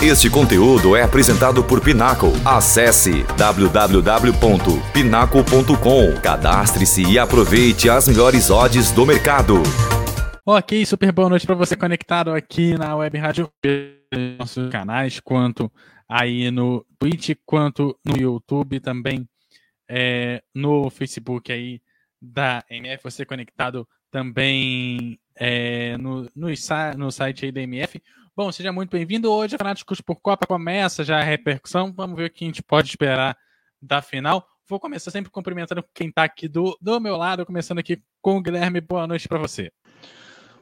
Este conteúdo é apresentado por Pinaco. Acesse www.pinaco.com. Cadastre-se e aproveite as melhores odds do mercado. Ok, super boa noite para você conectado aqui na Web Rádio, nossos canais, quanto aí no Twitch, quanto no YouTube também, é, no Facebook aí da MF, você conectado também é, no, no, no site aí da MF. Bom, seja muito bem-vindo. Hoje a Fanáticos por Copa começa já a repercussão. Vamos ver o que a gente pode esperar da final. Vou começar sempre cumprimentando quem está aqui do, do meu lado, começando aqui com o Guilherme. Boa noite para você.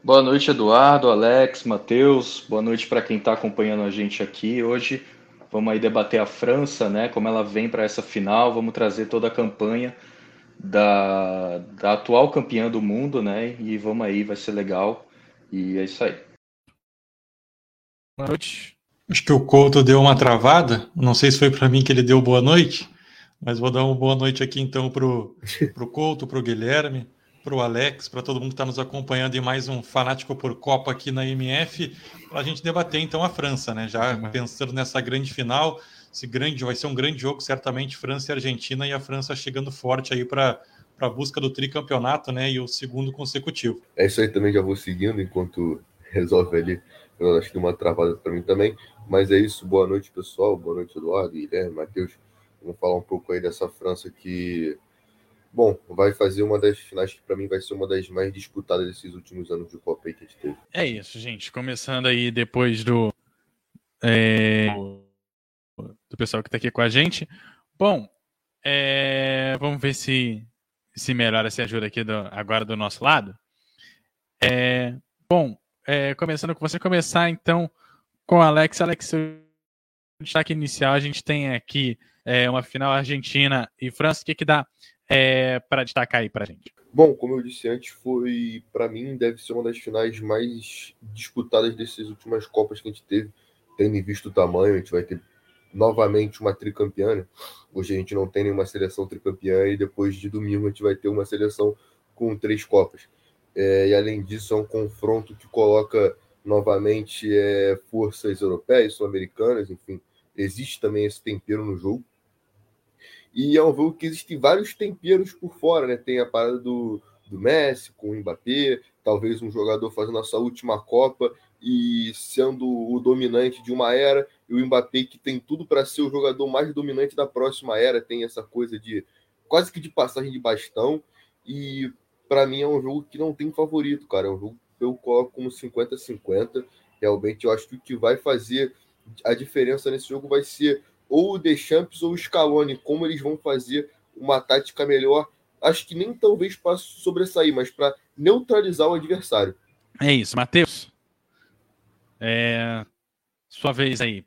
Boa noite, Eduardo, Alex, Matheus. Boa noite para quem está acompanhando a gente aqui hoje. Vamos aí debater a França, né? Como ela vem para essa final. Vamos trazer toda a campanha da, da atual campeã do mundo, né? E vamos aí, vai ser legal. E é isso aí. Boa noite. Acho que o Couto deu uma travada. Não sei se foi para mim que ele deu boa noite, mas vou dar uma boa noite aqui então pro, pro Couto, pro Guilherme, pro Alex, para todo mundo que está nos acompanhando em mais um Fanático por Copa aqui na MF, para a gente debater então a França, né? Já pensando nessa grande final esse grande, vai ser um grande jogo, certamente, França e Argentina, e a França chegando forte aí para a busca do tricampeonato, né? E o segundo consecutivo. É isso aí também, já vou seguindo enquanto resolve ali. Eu acho que uma travada para mim também. Mas é isso, boa noite, pessoal. Boa noite, Eduardo, Guilherme, Matheus. Vamos falar um pouco aí dessa França que, bom, vai fazer uma das finais que para mim vai ser uma das mais disputadas desses últimos anos de Copa que a gente teve. É isso, gente. Começando aí depois do. É do pessoal que está aqui com a gente. Bom, é, vamos ver se, se melhora, se ajuda aqui do, agora do nosso lado. É, bom, é, começando com você, começar então com o Alex. Alex, destaque inicial, a gente tem aqui é, uma final Argentina e França. O que, que dá é, para destacar aí para a gente? Bom, como eu disse antes, foi para mim deve ser uma das finais mais disputadas dessas últimas Copas que a gente teve, tendo visto o tamanho. A gente vai ter novamente uma tricampeã. Né? Hoje a gente não tem nenhuma seleção tricampeã e depois de domingo a gente vai ter uma seleção com três Copas. É, e além disso, é um confronto que coloca novamente é, forças europeias, sul-americanas, enfim, existe também esse tempero no jogo. E é um jogo que existem vários temperos por fora, né? Tem a parada do, do Messi com o Mbappé, talvez um jogador fazendo a sua última Copa e sendo o dominante de uma era, e o Mbappé que tem tudo para ser o jogador mais dominante da próxima era, tem essa coisa de quase que de passagem de bastão, e para mim é um jogo que não tem favorito, cara, é um jogo que eu coloco como 50-50, realmente eu acho que o que vai fazer a diferença nesse jogo vai ser ou o Deschamps ou o Scaloni, como eles vão fazer uma tática melhor, acho que nem talvez para sobressair, mas para neutralizar o adversário. É isso, Matheus. É, sua vez aí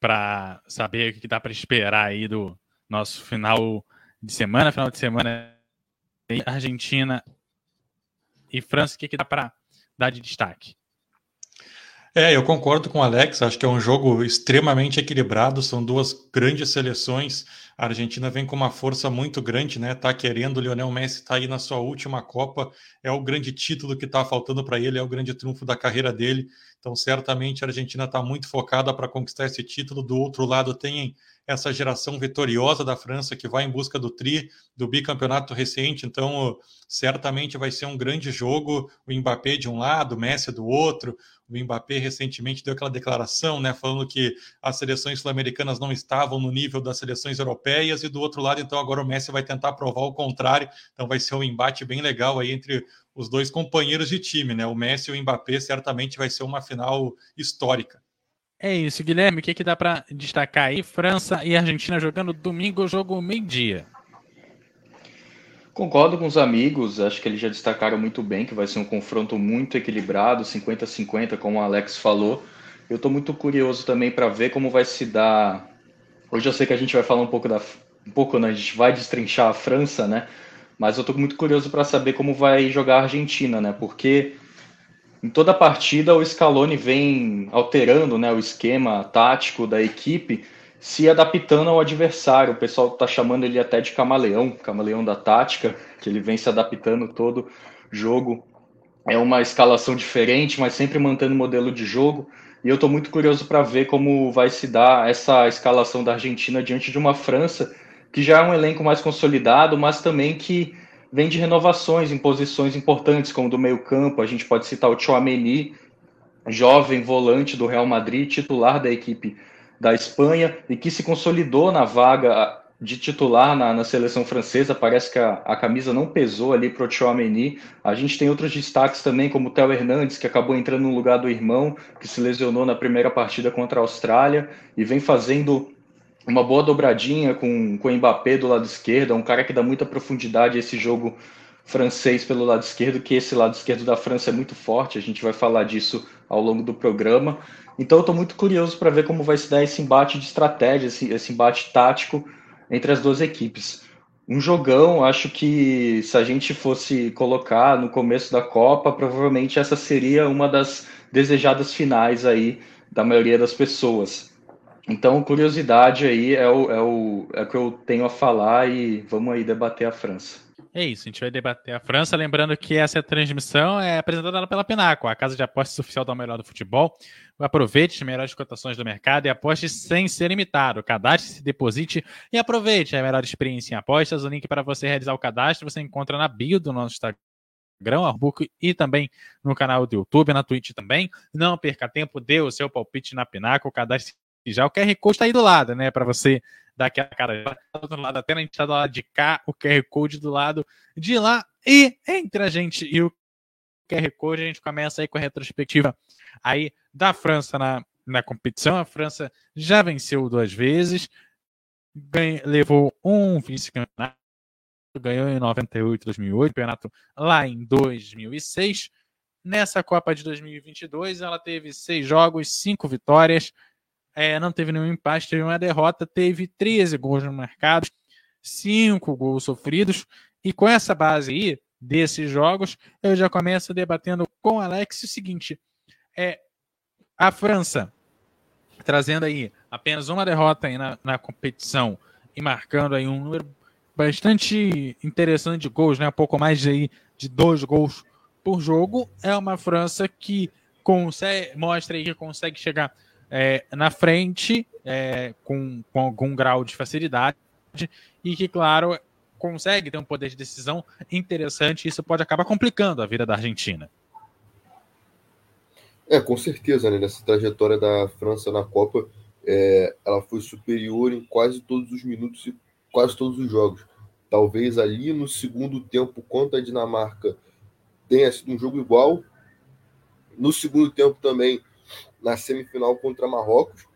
para saber o que dá para esperar aí do nosso final de semana, final de semana Argentina e França, o que, que dá para dar de destaque? É, eu concordo com o Alex, acho que é um jogo extremamente equilibrado, são duas grandes seleções. A Argentina vem com uma força muito grande, né? Tá querendo, o Lionel Messi tá aí na sua última Copa, é o grande título que tá faltando para ele, é o grande trunfo da carreira dele. Então, certamente a Argentina está muito focada para conquistar esse título. Do outro lado, tem essa geração vitoriosa da França que vai em busca do tri, do bicampeonato recente. Então, certamente vai ser um grande jogo. O Mbappé de um lado, o Messi do outro. O Mbappé recentemente deu aquela declaração, né, falando que as seleções sul-americanas não estavam no nível das seleções europeias e do outro lado, então agora o Messi vai tentar provar o contrário. Então vai ser um embate bem legal aí entre os dois companheiros de time, né? O Messi e o Mbappé certamente vai ser uma final histórica. É isso, Guilherme. O que, que dá para destacar aí? França e Argentina jogando domingo, jogo meio-dia. Concordo com os amigos, acho que eles já destacaram muito bem que vai ser um confronto muito equilibrado, 50-50, como o Alex falou. Eu estou muito curioso também para ver como vai se dar. Hoje eu sei que a gente vai falar um pouco da. Um pouco, né? A gente vai destrinchar a França, né? Mas eu estou muito curioso para saber como vai jogar a Argentina, né? Porque em toda partida, o Scaloni vem alterando né, o esquema tático da equipe, se adaptando ao adversário. O pessoal está chamando ele até de camaleão, camaleão da tática, que ele vem se adaptando todo jogo é uma escalação diferente, mas sempre mantendo o modelo de jogo. E eu estou muito curioso para ver como vai se dar essa escalação da Argentina diante de uma França que já é um elenco mais consolidado, mas também que vem de renovações em posições importantes, como do meio-campo. A gente pode citar o Chouameni, jovem volante do Real Madrid, titular da equipe da Espanha e que se consolidou na vaga de titular na, na seleção francesa. Parece que a, a camisa não pesou ali para o Chouameni. A gente tem outros destaques também, como o Theo Hernandes, que acabou entrando no lugar do irmão, que se lesionou na primeira partida contra a Austrália e vem fazendo uma boa dobradinha com, com o Mbappé do lado esquerdo. É um cara que dá muita profundidade a esse jogo francês pelo lado esquerdo, que esse lado esquerdo da França é muito forte. A gente vai falar disso ao longo do programa. Então eu estou muito curioso para ver como vai se dar esse embate de estratégia, esse, esse embate tático entre as duas equipes. Um jogão, acho que se a gente fosse colocar no começo da Copa, provavelmente essa seria uma das desejadas finais aí da maioria das pessoas. Então, curiosidade aí é o, é o, é o que eu tenho a falar e vamos aí debater a França. É isso, a gente vai debater a França, lembrando que essa transmissão é apresentada pela Pinaco, a casa de apostas oficial da melhor do futebol. Aproveite as melhores cotações do mercado e aposte sem ser limitado. Cadastre-se, deposite e aproveite a melhor experiência em apostas. O link para você realizar o cadastro você encontra na bio do nosso Instagram. Arbuco e também no canal do YouTube, na Twitch também. Não perca tempo, dê o seu palpite na Pinaco, cadastre já o QR Code está aí do lado, né? Para você dar aquela cara do lado, até a gente está do lado de cá, o QR Code do lado de lá. E entre a gente e o QR Code, a gente começa aí com a retrospectiva aí da França na, na competição. A França já venceu duas vezes, ganha, levou um vice-campeonato, ganhou em 98, 2008, campeonato lá em 2006. Nessa Copa de 2022, ela teve seis jogos, cinco vitórias, é, não teve nenhum empate, teve uma derrota, teve 13 gols marcados, 5 gols sofridos, e com essa base aí desses jogos, eu já começo debatendo com o Alex o seguinte: é a França trazendo aí apenas uma derrota aí na, na competição e marcando aí um número bastante interessante de gols, né? Um pouco mais de, aí, de dois gols por jogo. É uma França que consegue, mostra aí que consegue chegar é, na frente é, com, com algum grau de facilidade e que, claro, consegue ter um poder de decisão interessante e isso pode acabar complicando a vida da Argentina. É, com certeza, né? Nessa trajetória da França na Copa, é, ela foi superior em quase todos os minutos e quase todos os jogos. Talvez ali no segundo tempo, contra a Dinamarca, tenha sido um jogo igual. No segundo tempo também, na semifinal contra Marrocos.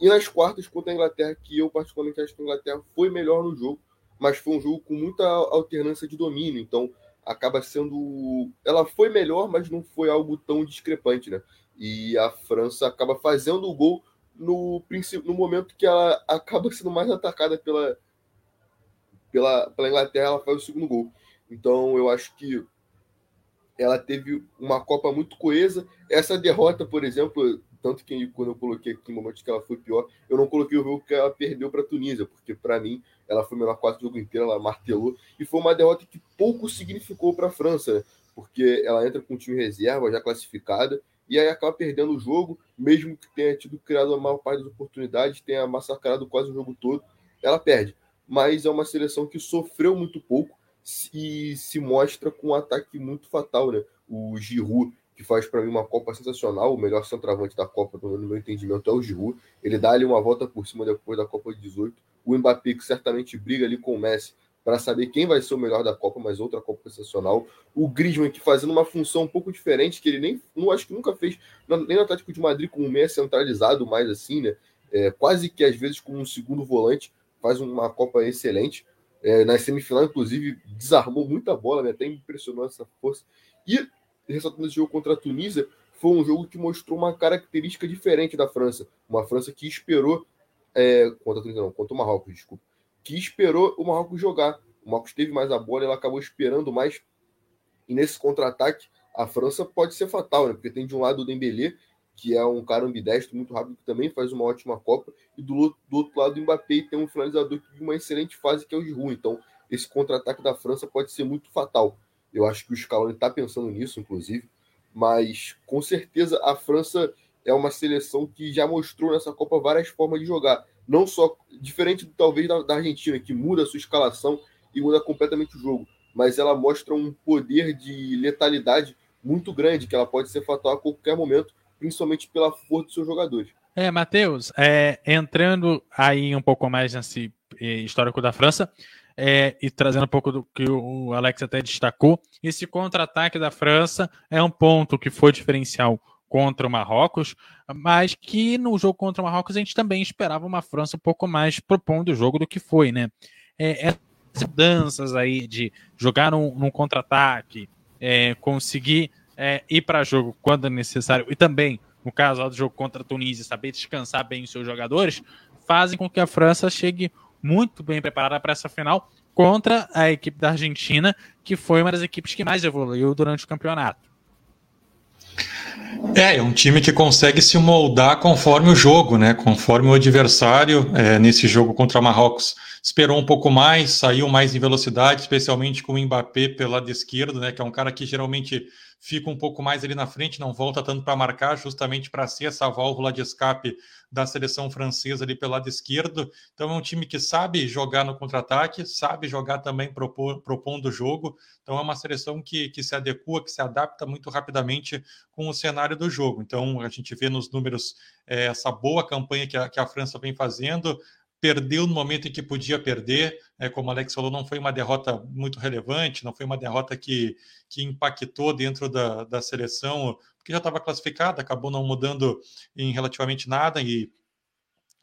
E nas quartas contra a Inglaterra, que eu particularmente acho que a Inglaterra foi melhor no jogo, mas foi um jogo com muita alternância de domínio. Então, acaba sendo. Ela foi melhor, mas não foi algo tão discrepante, né? E a França acaba fazendo o gol no, no momento que ela acaba sendo mais atacada pela, pela, pela Inglaterra, ela faz o segundo gol. Então, eu acho que ela teve uma Copa muito coesa. Essa derrota, por exemplo, tanto que quando eu coloquei aqui em momentos que ela foi pior, eu não coloquei o jogo que ela perdeu para a Tunísia, porque para mim ela foi melhor quase o jogo inteiro, ela martelou, e foi uma derrota que pouco significou para a França, né? porque ela entra com o time reserva já classificada, e aí acaba perdendo o jogo, mesmo que tenha tido criado a maior parte das oportunidades, tenha massacrado quase o jogo todo, ela perde. Mas é uma seleção que sofreu muito pouco e se mostra com um ataque muito fatal, né? O Giroud que faz para mim uma Copa sensacional, o melhor centroavante da Copa, no meu entendimento, é o Giroud. Ele dá ali uma volta por cima depois da Copa de 18. O Mbappé, que certamente briga ali com o Messi para saber quem vai ser o melhor da Copa, mas outra Copa sensacional. O Griezmann, que fazendo uma função um pouco diferente, que ele nem, não acho que nunca fez, nem no Atlético de Madrid, com o meia centralizado mais assim, né? É, quase que às vezes como um segundo volante, faz uma Copa excelente. É, na semifinal, inclusive, desarmou muita bola, né? até impressionou essa força. E ressaltando esse jogo contra a Tunísia, foi um jogo que mostrou uma característica diferente da França. Uma França que esperou. É, contra a Tunísia, não, contra o Marrocos, desculpa. Que esperou o Marrocos jogar. O Marrocos teve mais a bola, ela acabou esperando mais. E nesse contra-ataque, a França pode ser fatal, né? Porque tem de um lado o Dembélé, que é um cara ambidestro, muito rápido, que também faz uma ótima Copa, e do, do outro lado o Mbappé tem um finalizador que uma excelente fase, que é o Giroud. Então, esse contra-ataque da França pode ser muito fatal. Eu acho que o Scaloni está pensando nisso, inclusive. Mas com certeza a França é uma seleção que já mostrou nessa Copa várias formas de jogar. Não só diferente talvez da, da Argentina, que muda a sua escalação e muda completamente o jogo, mas ela mostra um poder de letalidade muito grande, que ela pode ser fatal a qualquer momento, principalmente pela força dos seus jogadores. É, Matheus, é, entrando aí um pouco mais nesse é, histórico da França, é, e trazendo um pouco do que o Alex até destacou, esse contra-ataque da França é um ponto que foi diferencial contra o Marrocos, mas que no jogo contra o Marrocos a gente também esperava uma França um pouco mais propondo o jogo do que foi, né? É, essas mudanças aí de jogar num, num contra-ataque, é, conseguir é, ir para jogo quando necessário, e também, no caso do jogo contra a Tunísia, saber descansar bem os seus jogadores, fazem com que a França chegue muito bem preparada para essa final contra a equipe da Argentina, que foi uma das equipes que mais evoluiu durante o campeonato. É, é um time que consegue se moldar conforme o jogo, né? Conforme o adversário, é, nesse jogo contra Marrocos, esperou um pouco mais, saiu mais em velocidade, especialmente com o Mbappé pelo lado esquerdo, né? Que é um cara que geralmente fica um pouco mais ali na frente, não volta tanto para marcar, justamente para ser essa válvula de escape da seleção francesa ali pelo lado esquerdo. Então é um time que sabe jogar no contra-ataque, sabe jogar também propor, propondo o jogo. Então é uma seleção que, que se adequa, que se adapta muito rapidamente com o cenário do jogo. Então a gente vê nos números é, essa boa campanha que a, que a França vem fazendo, perdeu no momento em que podia perder. É, como o Alex falou, não foi uma derrota muito relevante, não foi uma derrota que, que impactou dentro da, da seleção, porque já estava classificada, acabou não mudando em relativamente nada e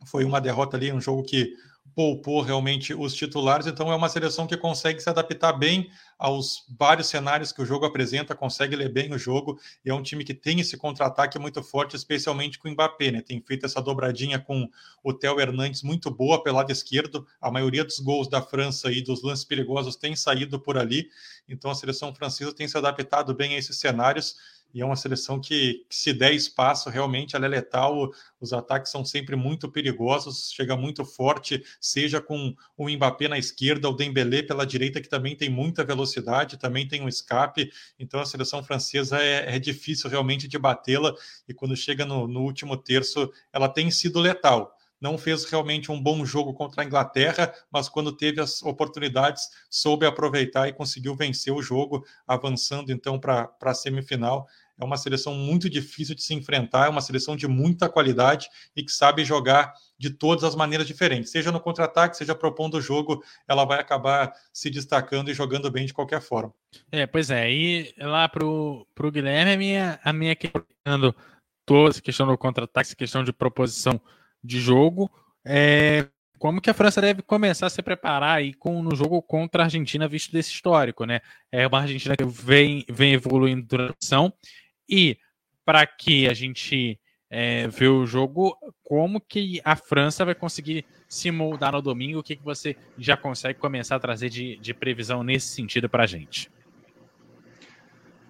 foi uma derrota ali, um jogo que poupou realmente os titulares, então é uma seleção que consegue se adaptar bem aos vários cenários que o jogo apresenta, consegue ler bem o jogo, e é um time que tem esse contra-ataque muito forte, especialmente com o Mbappé, né? Tem feito essa dobradinha com o Theo Hernandes muito boa pelo lado esquerdo, a maioria dos gols da França e dos lances perigosos tem saído por ali, então a seleção francesa tem se adaptado bem a esses cenários, e é uma seleção que, que, se der espaço, realmente ela é letal. Os ataques são sempre muito perigosos, chega muito forte, seja com o Mbappé na esquerda, o Dembélé pela direita, que também tem muita velocidade, também tem um escape. Então a seleção francesa é, é difícil realmente de batê-la, e quando chega no, no último terço, ela tem sido letal não fez realmente um bom jogo contra a Inglaterra, mas quando teve as oportunidades, soube aproveitar e conseguiu vencer o jogo, avançando então para a semifinal. É uma seleção muito difícil de se enfrentar, é uma seleção de muita qualidade e que sabe jogar de todas as maneiras diferentes. Seja no contra-ataque, seja propondo o jogo, ela vai acabar se destacando e jogando bem de qualquer forma. É, pois é. E lá pro, pro Guilherme, a minha, a minha questão, toda essa questão do contra-ataque, essa questão de proposição de jogo, é, como que a França deve começar a se preparar aí com, no jogo contra a Argentina, visto desse histórico, né? É uma Argentina que vem, vem evoluindo durante a e para que a gente é, o jogo, como que a França vai conseguir se moldar no domingo? O que, que você já consegue começar a trazer de, de previsão nesse sentido para a gente?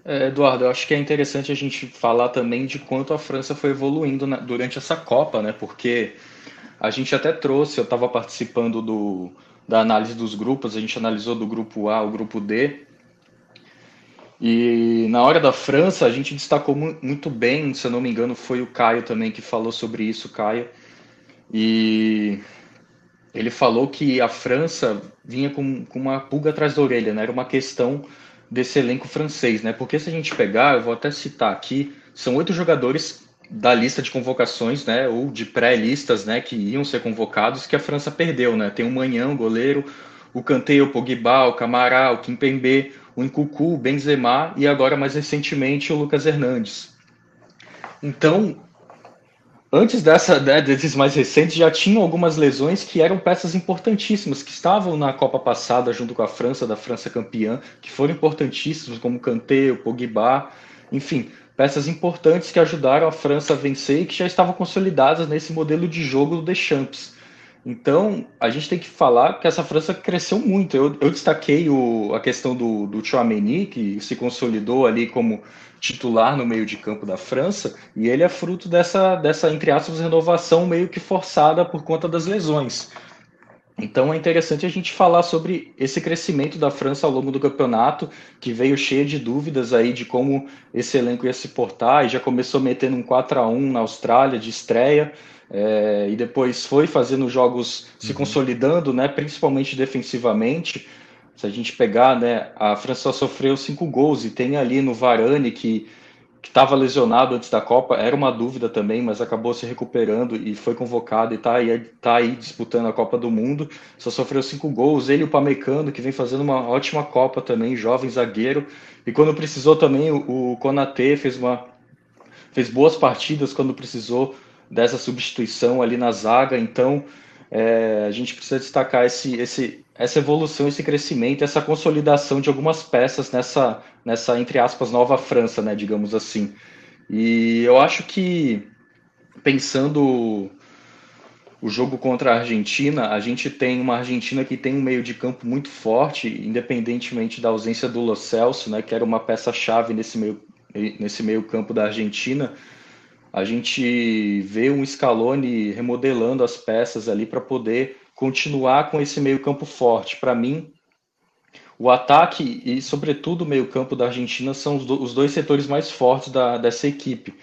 É, Eduardo, eu acho que é interessante a gente falar também de quanto a França foi evoluindo na, durante essa Copa, né? Porque a gente até trouxe, eu estava participando do, da análise dos grupos, a gente analisou do grupo A, o grupo D, e na hora da França, a gente destacou muito bem, se eu não me engano, foi o Caio também que falou sobre isso, Caio. E ele falou que a França vinha com, com uma pulga atrás da orelha, né? Era uma questão desse elenco francês, né? Porque se a gente pegar, eu vou até citar aqui, são oito jogadores da lista de convocações, né? Ou de pré-listas, né? Que iam ser convocados, que a França perdeu, né? Tem o Manhã, o goleiro, o Kanté, o Pogba, o Camará, o Kimpembe, o Nkuku, o Benzema e agora mais recentemente o Lucas Hernandes. Então, antes dessa, né, desses mais recentes, já tinham algumas lesões que eram peças importantíssimas, que estavam na Copa passada junto com a França, da França campeã, que foram importantíssimos, como Kanté, o Pogba, enfim, peças importantes que ajudaram a França a vencer e que já estavam consolidadas nesse modelo de jogo do Deschamps. Então, a gente tem que falar que essa França cresceu muito. Eu, eu destaquei o, a questão do, do Chouameni, que se consolidou ali como titular no meio de campo da França, e ele é fruto dessa, dessa entre aspas, renovação meio que forçada por conta das lesões. Então é interessante a gente falar sobre esse crescimento da França ao longo do campeonato, que veio cheio de dúvidas aí de como esse elenco ia se portar, e já começou metendo um 4 a 1 na Austrália de estreia, é, e depois foi fazendo jogos se uhum. consolidando, né, principalmente defensivamente. Se a gente pegar, né, a França sofreu cinco gols e tem ali no Varane que que estava lesionado antes da Copa, era uma dúvida também, mas acabou se recuperando e foi convocado e está aí, tá aí disputando a Copa do Mundo. Só sofreu cinco gols. Ele e o Pamecano, que vem fazendo uma ótima Copa também, jovem zagueiro. E quando precisou também, o, o Konatê fez, uma, fez boas partidas quando precisou dessa substituição ali na zaga. Então, é, a gente precisa destacar esse, esse, essa evolução, esse crescimento, essa consolidação de algumas peças nessa, nessa entre aspas, nova França, né, digamos assim. E eu acho que, pensando o jogo contra a Argentina, a gente tem uma Argentina que tem um meio de campo muito forte, independentemente da ausência do Lo Celso, né, que era uma peça-chave nesse meio, nesse meio campo da Argentina a gente vê um Scaloni remodelando as peças ali para poder continuar com esse meio-campo forte. Para mim, o ataque e, sobretudo, o meio-campo da Argentina são os, do, os, dois setores mais fortes da, dessa equipe.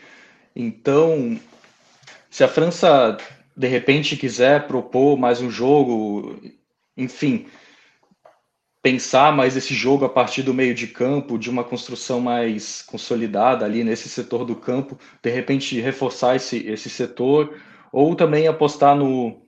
Então, se a França de repente quiser propor mais um jogo, enfim, pensar mais esse jogo a partir do meio de campo, de uma construção mais consolidada ali nesse setor do campo, de repente reforçar esse, esse setor, ou também apostar no,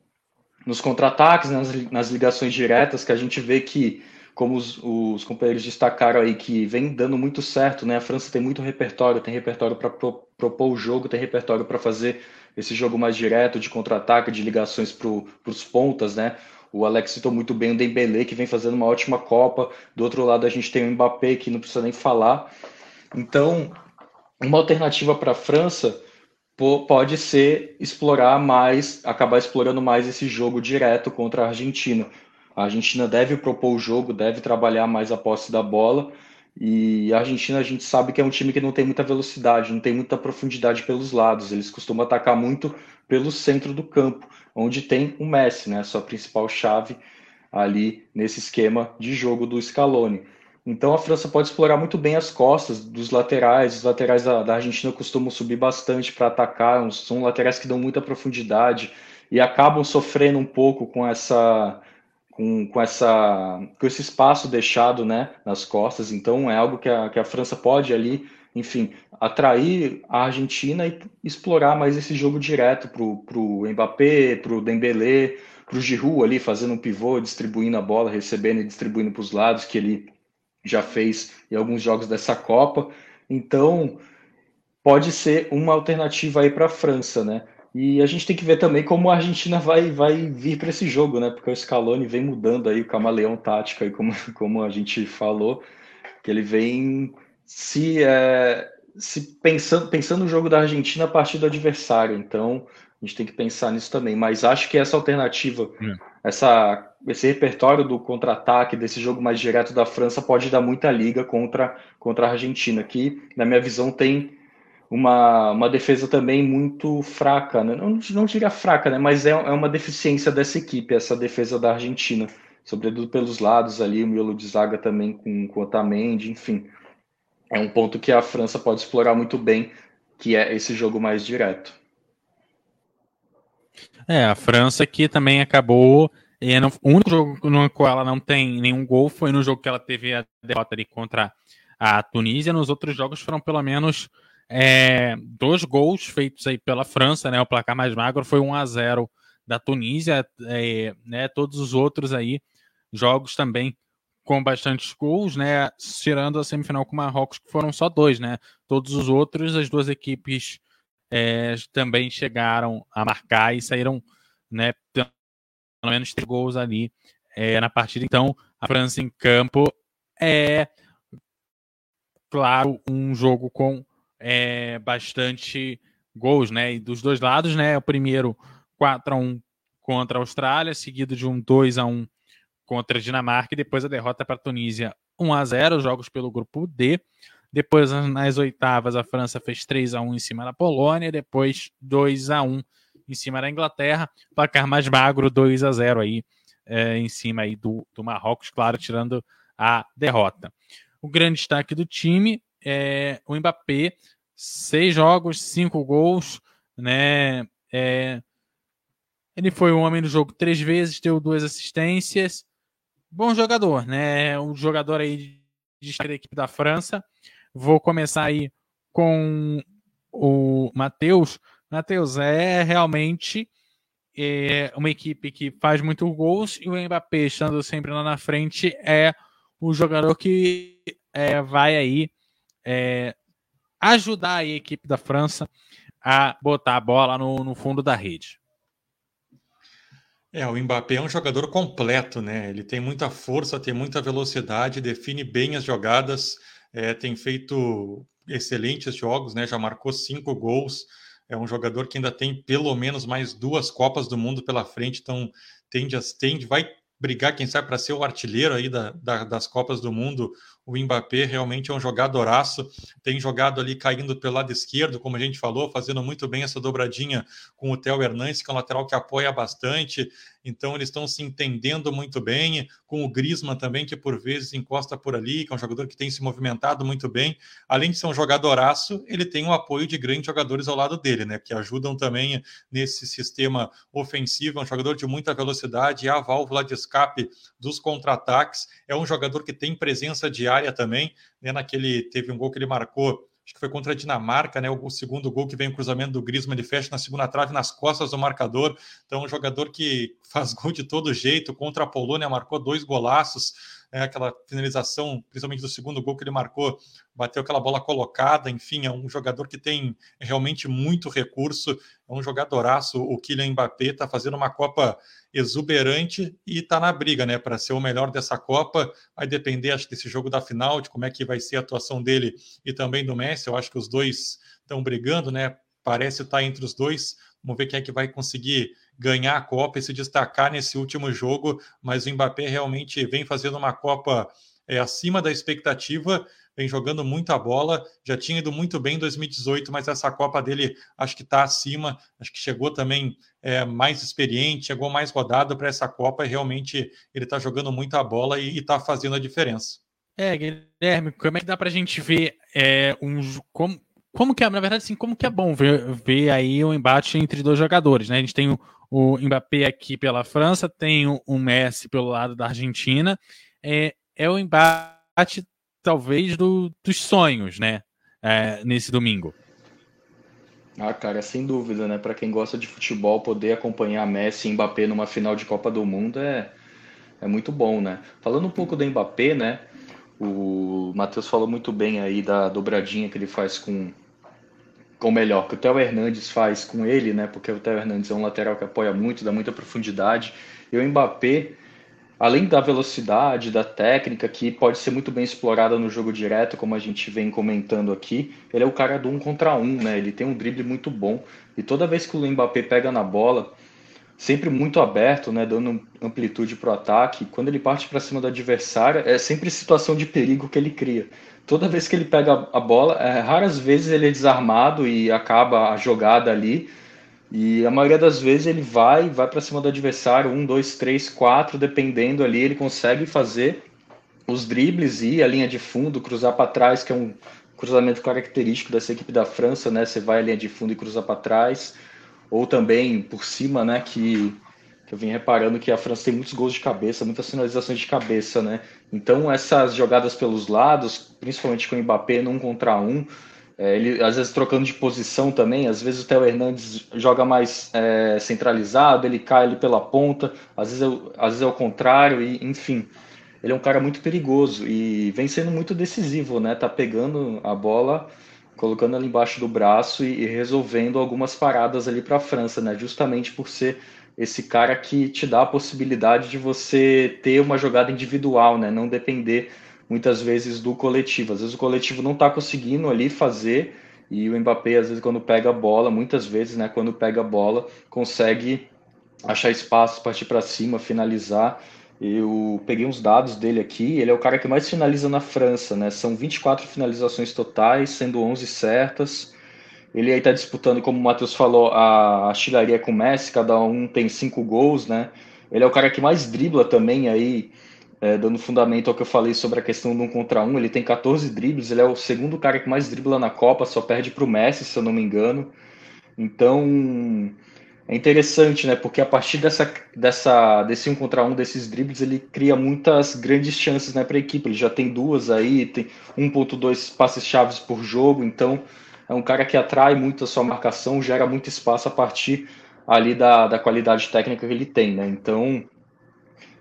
nos contra-ataques, nas, nas ligações diretas, que a gente vê que, como os, os, companheiros destacaram aí, que vem dando muito certo, né? A França tem muito repertório, tem repertório para pro, propor o jogo, tem repertório para fazer esse jogo mais direto, de contra-ataque, de ligações para os pontas, né? O Alex citou muito bem o Dembélé, que vem fazendo uma ótima Copa. Do outro lado, a gente tem o Mbappé, que não precisa nem falar. Então, uma alternativa para a França pode ser explorar mais, acabar explorando mais esse jogo direto contra a Argentina. A Argentina deve propor o jogo, deve trabalhar mais a posse da bola. E a Argentina a gente sabe que é um time que não tem muita velocidade, não tem muita profundidade pelos lados. Eles costumam atacar muito pelo centro do campo onde tem o Messi, né, sua principal chave ali nesse esquema de jogo do Scaloni. Então a França pode explorar muito bem as costas dos laterais. Os laterais da, da Argentina costumam subir bastante para atacar, são laterais que dão muita profundidade e acabam sofrendo um pouco com essa com, com, essa, com esse espaço deixado né, nas costas. Então é algo que a, que a França pode ali enfim, atrair a Argentina e explorar mais esse jogo direto para o Mbappé, para o Dembélé, para o Giroud ali fazendo um pivô, distribuindo a bola, recebendo e distribuindo para os lados, que ele já fez em alguns jogos dessa Copa. Então, pode ser uma alternativa aí para a França, né? E a gente tem que ver também como a Argentina vai, vai vir para esse jogo, né? Porque o Scaloni vem mudando aí o camaleão tático aí, como, como a gente falou, que ele vem se, é, se pensando, pensando no jogo da Argentina a partir do adversário. Então, a gente tem que pensar nisso também. Mas acho que essa alternativa, é. essa, esse repertório do contra-ataque, desse jogo mais direto da França, pode dar muita liga contra, contra a Argentina, que, na minha visão, tem uma, uma defesa também muito fraca. Né? Não, não diria fraca, né? mas é, é uma deficiência dessa equipe, essa defesa da Argentina. Sobretudo pelos lados ali, o miolo de zaga também com, com o Otamendi, enfim é um ponto que a França pode explorar muito bem, que é esse jogo mais direto. É, a França que também acabou. E no, o único jogo no qual ela não tem nenhum gol foi no jogo que ela teve a derrota ali contra a Tunísia. Nos outros jogos foram pelo menos é, dois gols feitos aí pela França, né? O placar mais magro foi 1 a 0 da Tunísia, é, né? Todos os outros aí jogos também com bastantes gols, né? Tirando a semifinal com o Marrocos, que foram só dois, né? Todos os outros, as duas equipes é, também chegaram a marcar e saíram, né? Pelo menos três gols ali é, na partida. Então, a França em campo é, claro, um jogo com é, bastante gols, né? E dos dois lados, né? O primeiro 4 a 1 contra a Austrália, seguido de um 2 a 1 contra a Dinamarca e depois a derrota para a Tunísia 1 a 0 jogos pelo grupo D. Depois, nas oitavas, a França fez 3 a 1 em cima da Polônia, depois 2 a 1 em cima da Inglaterra, placar mais magro 2 a 0 aí é, em cima aí do, do Marrocos, claro, tirando a derrota. O grande destaque do time é o Mbappé, seis jogos, cinco gols, né? É, ele foi o homem do jogo três vezes, deu duas assistências. Bom jogador, né? Um jogador aí de da equipe da França. Vou começar aí com o Matheus. Matheus, é realmente é uma equipe que faz muito gols e o Mbappé estando sempre lá na frente é o jogador que é, vai aí é, ajudar a equipe da França a botar a bola no, no fundo da rede. É, o Mbappé é um jogador completo, né? Ele tem muita força, tem muita velocidade, define bem as jogadas, é, tem feito excelentes jogos, né? Já marcou cinco gols. É um jogador que ainda tem pelo menos mais duas Copas do Mundo pela frente, então tende, a, tende vai brigar, quem sabe, para ser o artilheiro aí da, da, das Copas do Mundo. O Mbappé realmente é um jogadoraço, tem jogado ali caindo pelo lado esquerdo, como a gente falou, fazendo muito bem essa dobradinha com o Theo Hernandes, que é um lateral que apoia bastante. Então eles estão se entendendo muito bem, com o Griezmann também, que por vezes encosta por ali, que é um jogador que tem se movimentado muito bem. Além de ser um jogadoraço, ele tem o apoio de grandes jogadores ao lado dele, né? Que ajudam também nesse sistema ofensivo. É um jogador de muita velocidade, é a válvula de escape dos contra-ataques. É um jogador que tem presença diária também, né? Naquele teve um gol que ele marcou acho que foi contra a Dinamarca, né? O segundo gol que vem o cruzamento do Griezmann, ele fecha na segunda trave, nas costas do marcador. Então, um jogador que faz gol de todo jeito. Contra a Polônia, marcou dois golaços. É, aquela finalização, principalmente do segundo gol que ele marcou, bateu aquela bola colocada. Enfim, é um jogador que tem realmente muito recurso. É um jogadoraço. O Kylian Mbappé está fazendo uma Copa exuberante e está na briga, né, para ser o melhor dessa Copa. Vai depender, acho, desse jogo da final, de como é que vai ser a atuação dele e também do Messi. Eu acho que os dois estão brigando, né? Parece estar tá entre os dois. Vamos ver quem é que vai conseguir ganhar a Copa e se destacar nesse último jogo. Mas o Mbappé realmente vem fazendo uma Copa é, acima da expectativa vem jogando muita bola, já tinha ido muito bem em 2018, mas essa Copa dele acho que está acima, acho que chegou também é, mais experiente, chegou mais rodado para essa Copa e realmente ele está jogando muita bola e está fazendo a diferença. É, Guilherme, como é que dá para a gente ver é, um, como, como que é, na verdade, assim, como que é bom ver, ver aí um embate entre dois jogadores, né? A gente tem o, o Mbappé aqui pela França, tem o, Messi pelo lado da Argentina, é, é o embate talvez do, dos sonhos, né? É, nesse domingo. Ah, cara, sem dúvida, né? Para quem gosta de futebol, poder acompanhar Messi e Mbappé numa final de Copa do Mundo é, é muito bom, né? Falando um pouco do Mbappé, né? O Matheus falou muito bem aí da dobradinha que ele faz com, com melhor, que o Theo Hernandes faz com ele, né? Porque o Theo Hernandes é um lateral que apoia muito, dá muita profundidade. E o Mbappé, além da velocidade, da técnica, que pode ser muito bem explorada no jogo direto, como a gente vem comentando aqui, ele é o cara do um contra um, né? Ele tem um drible muito bom. E toda vez que o Mbappé pega na bola, sempre muito aberto, né, dando amplitude para o ataque, quando ele parte para cima do adversário, é sempre situação de perigo que ele cria. Toda vez que ele pega a bola, é, raras vezes ele é desarmado e acaba a jogada ali, e a maioria das vezes ele vai, vai para cima do adversário, um, dois, três, quatro, dependendo ali, ele consegue fazer os dribles e a linha de fundo, cruzar para trás, que é um cruzamento característico dessa equipe da França, né? Você vai a linha de fundo e cruza para trás, ou também por cima, né? Que, que eu vim reparando que a França tem muitos gols de cabeça, muitas finalizações de cabeça, né? Então essas jogadas pelos lados, principalmente com o Mbappé num contra um, é, ele às vezes trocando de posição também, às vezes o Theo Hernandes joga mais é, centralizado, ele cai ali pela ponta, às vezes, é, às vezes é o contrário, e, enfim. Ele é um cara muito perigoso e vem sendo muito decisivo, né? Tá pegando a bola, colocando ela embaixo do braço e, e resolvendo algumas paradas ali para a França, né? Justamente por ser esse cara que te dá a possibilidade de você ter uma jogada individual, né? Não depender muitas vezes do coletivo. Às vezes o coletivo não está conseguindo ali fazer e o Mbappé, às vezes, quando pega a bola, muitas vezes, né, quando pega a bola, consegue achar espaço, partir para cima, finalizar. Eu peguei uns dados dele aqui, ele é o cara que mais finaliza na França, né? São 24 finalizações totais, sendo 11 certas. Ele aí está disputando, como o Matheus falou, a artilharia com o Messi, cada um tem cinco gols, né? Ele é o cara que mais dribla também aí, é, dando fundamento ao que eu falei sobre a questão do um contra um. Ele tem 14 dribles, ele é o segundo cara que mais dribla na Copa, só perde para o Messi, se eu não me engano. Então é interessante, né? Porque a partir dessa, dessa, desse um contra um, desses dribles, ele cria muitas grandes chances né, para a equipe. Ele já tem duas aí, tem 1.2 passes chaves por jogo, então é um cara que atrai muito a sua marcação, gera muito espaço a partir ali da, da qualidade técnica que ele tem, né? Então,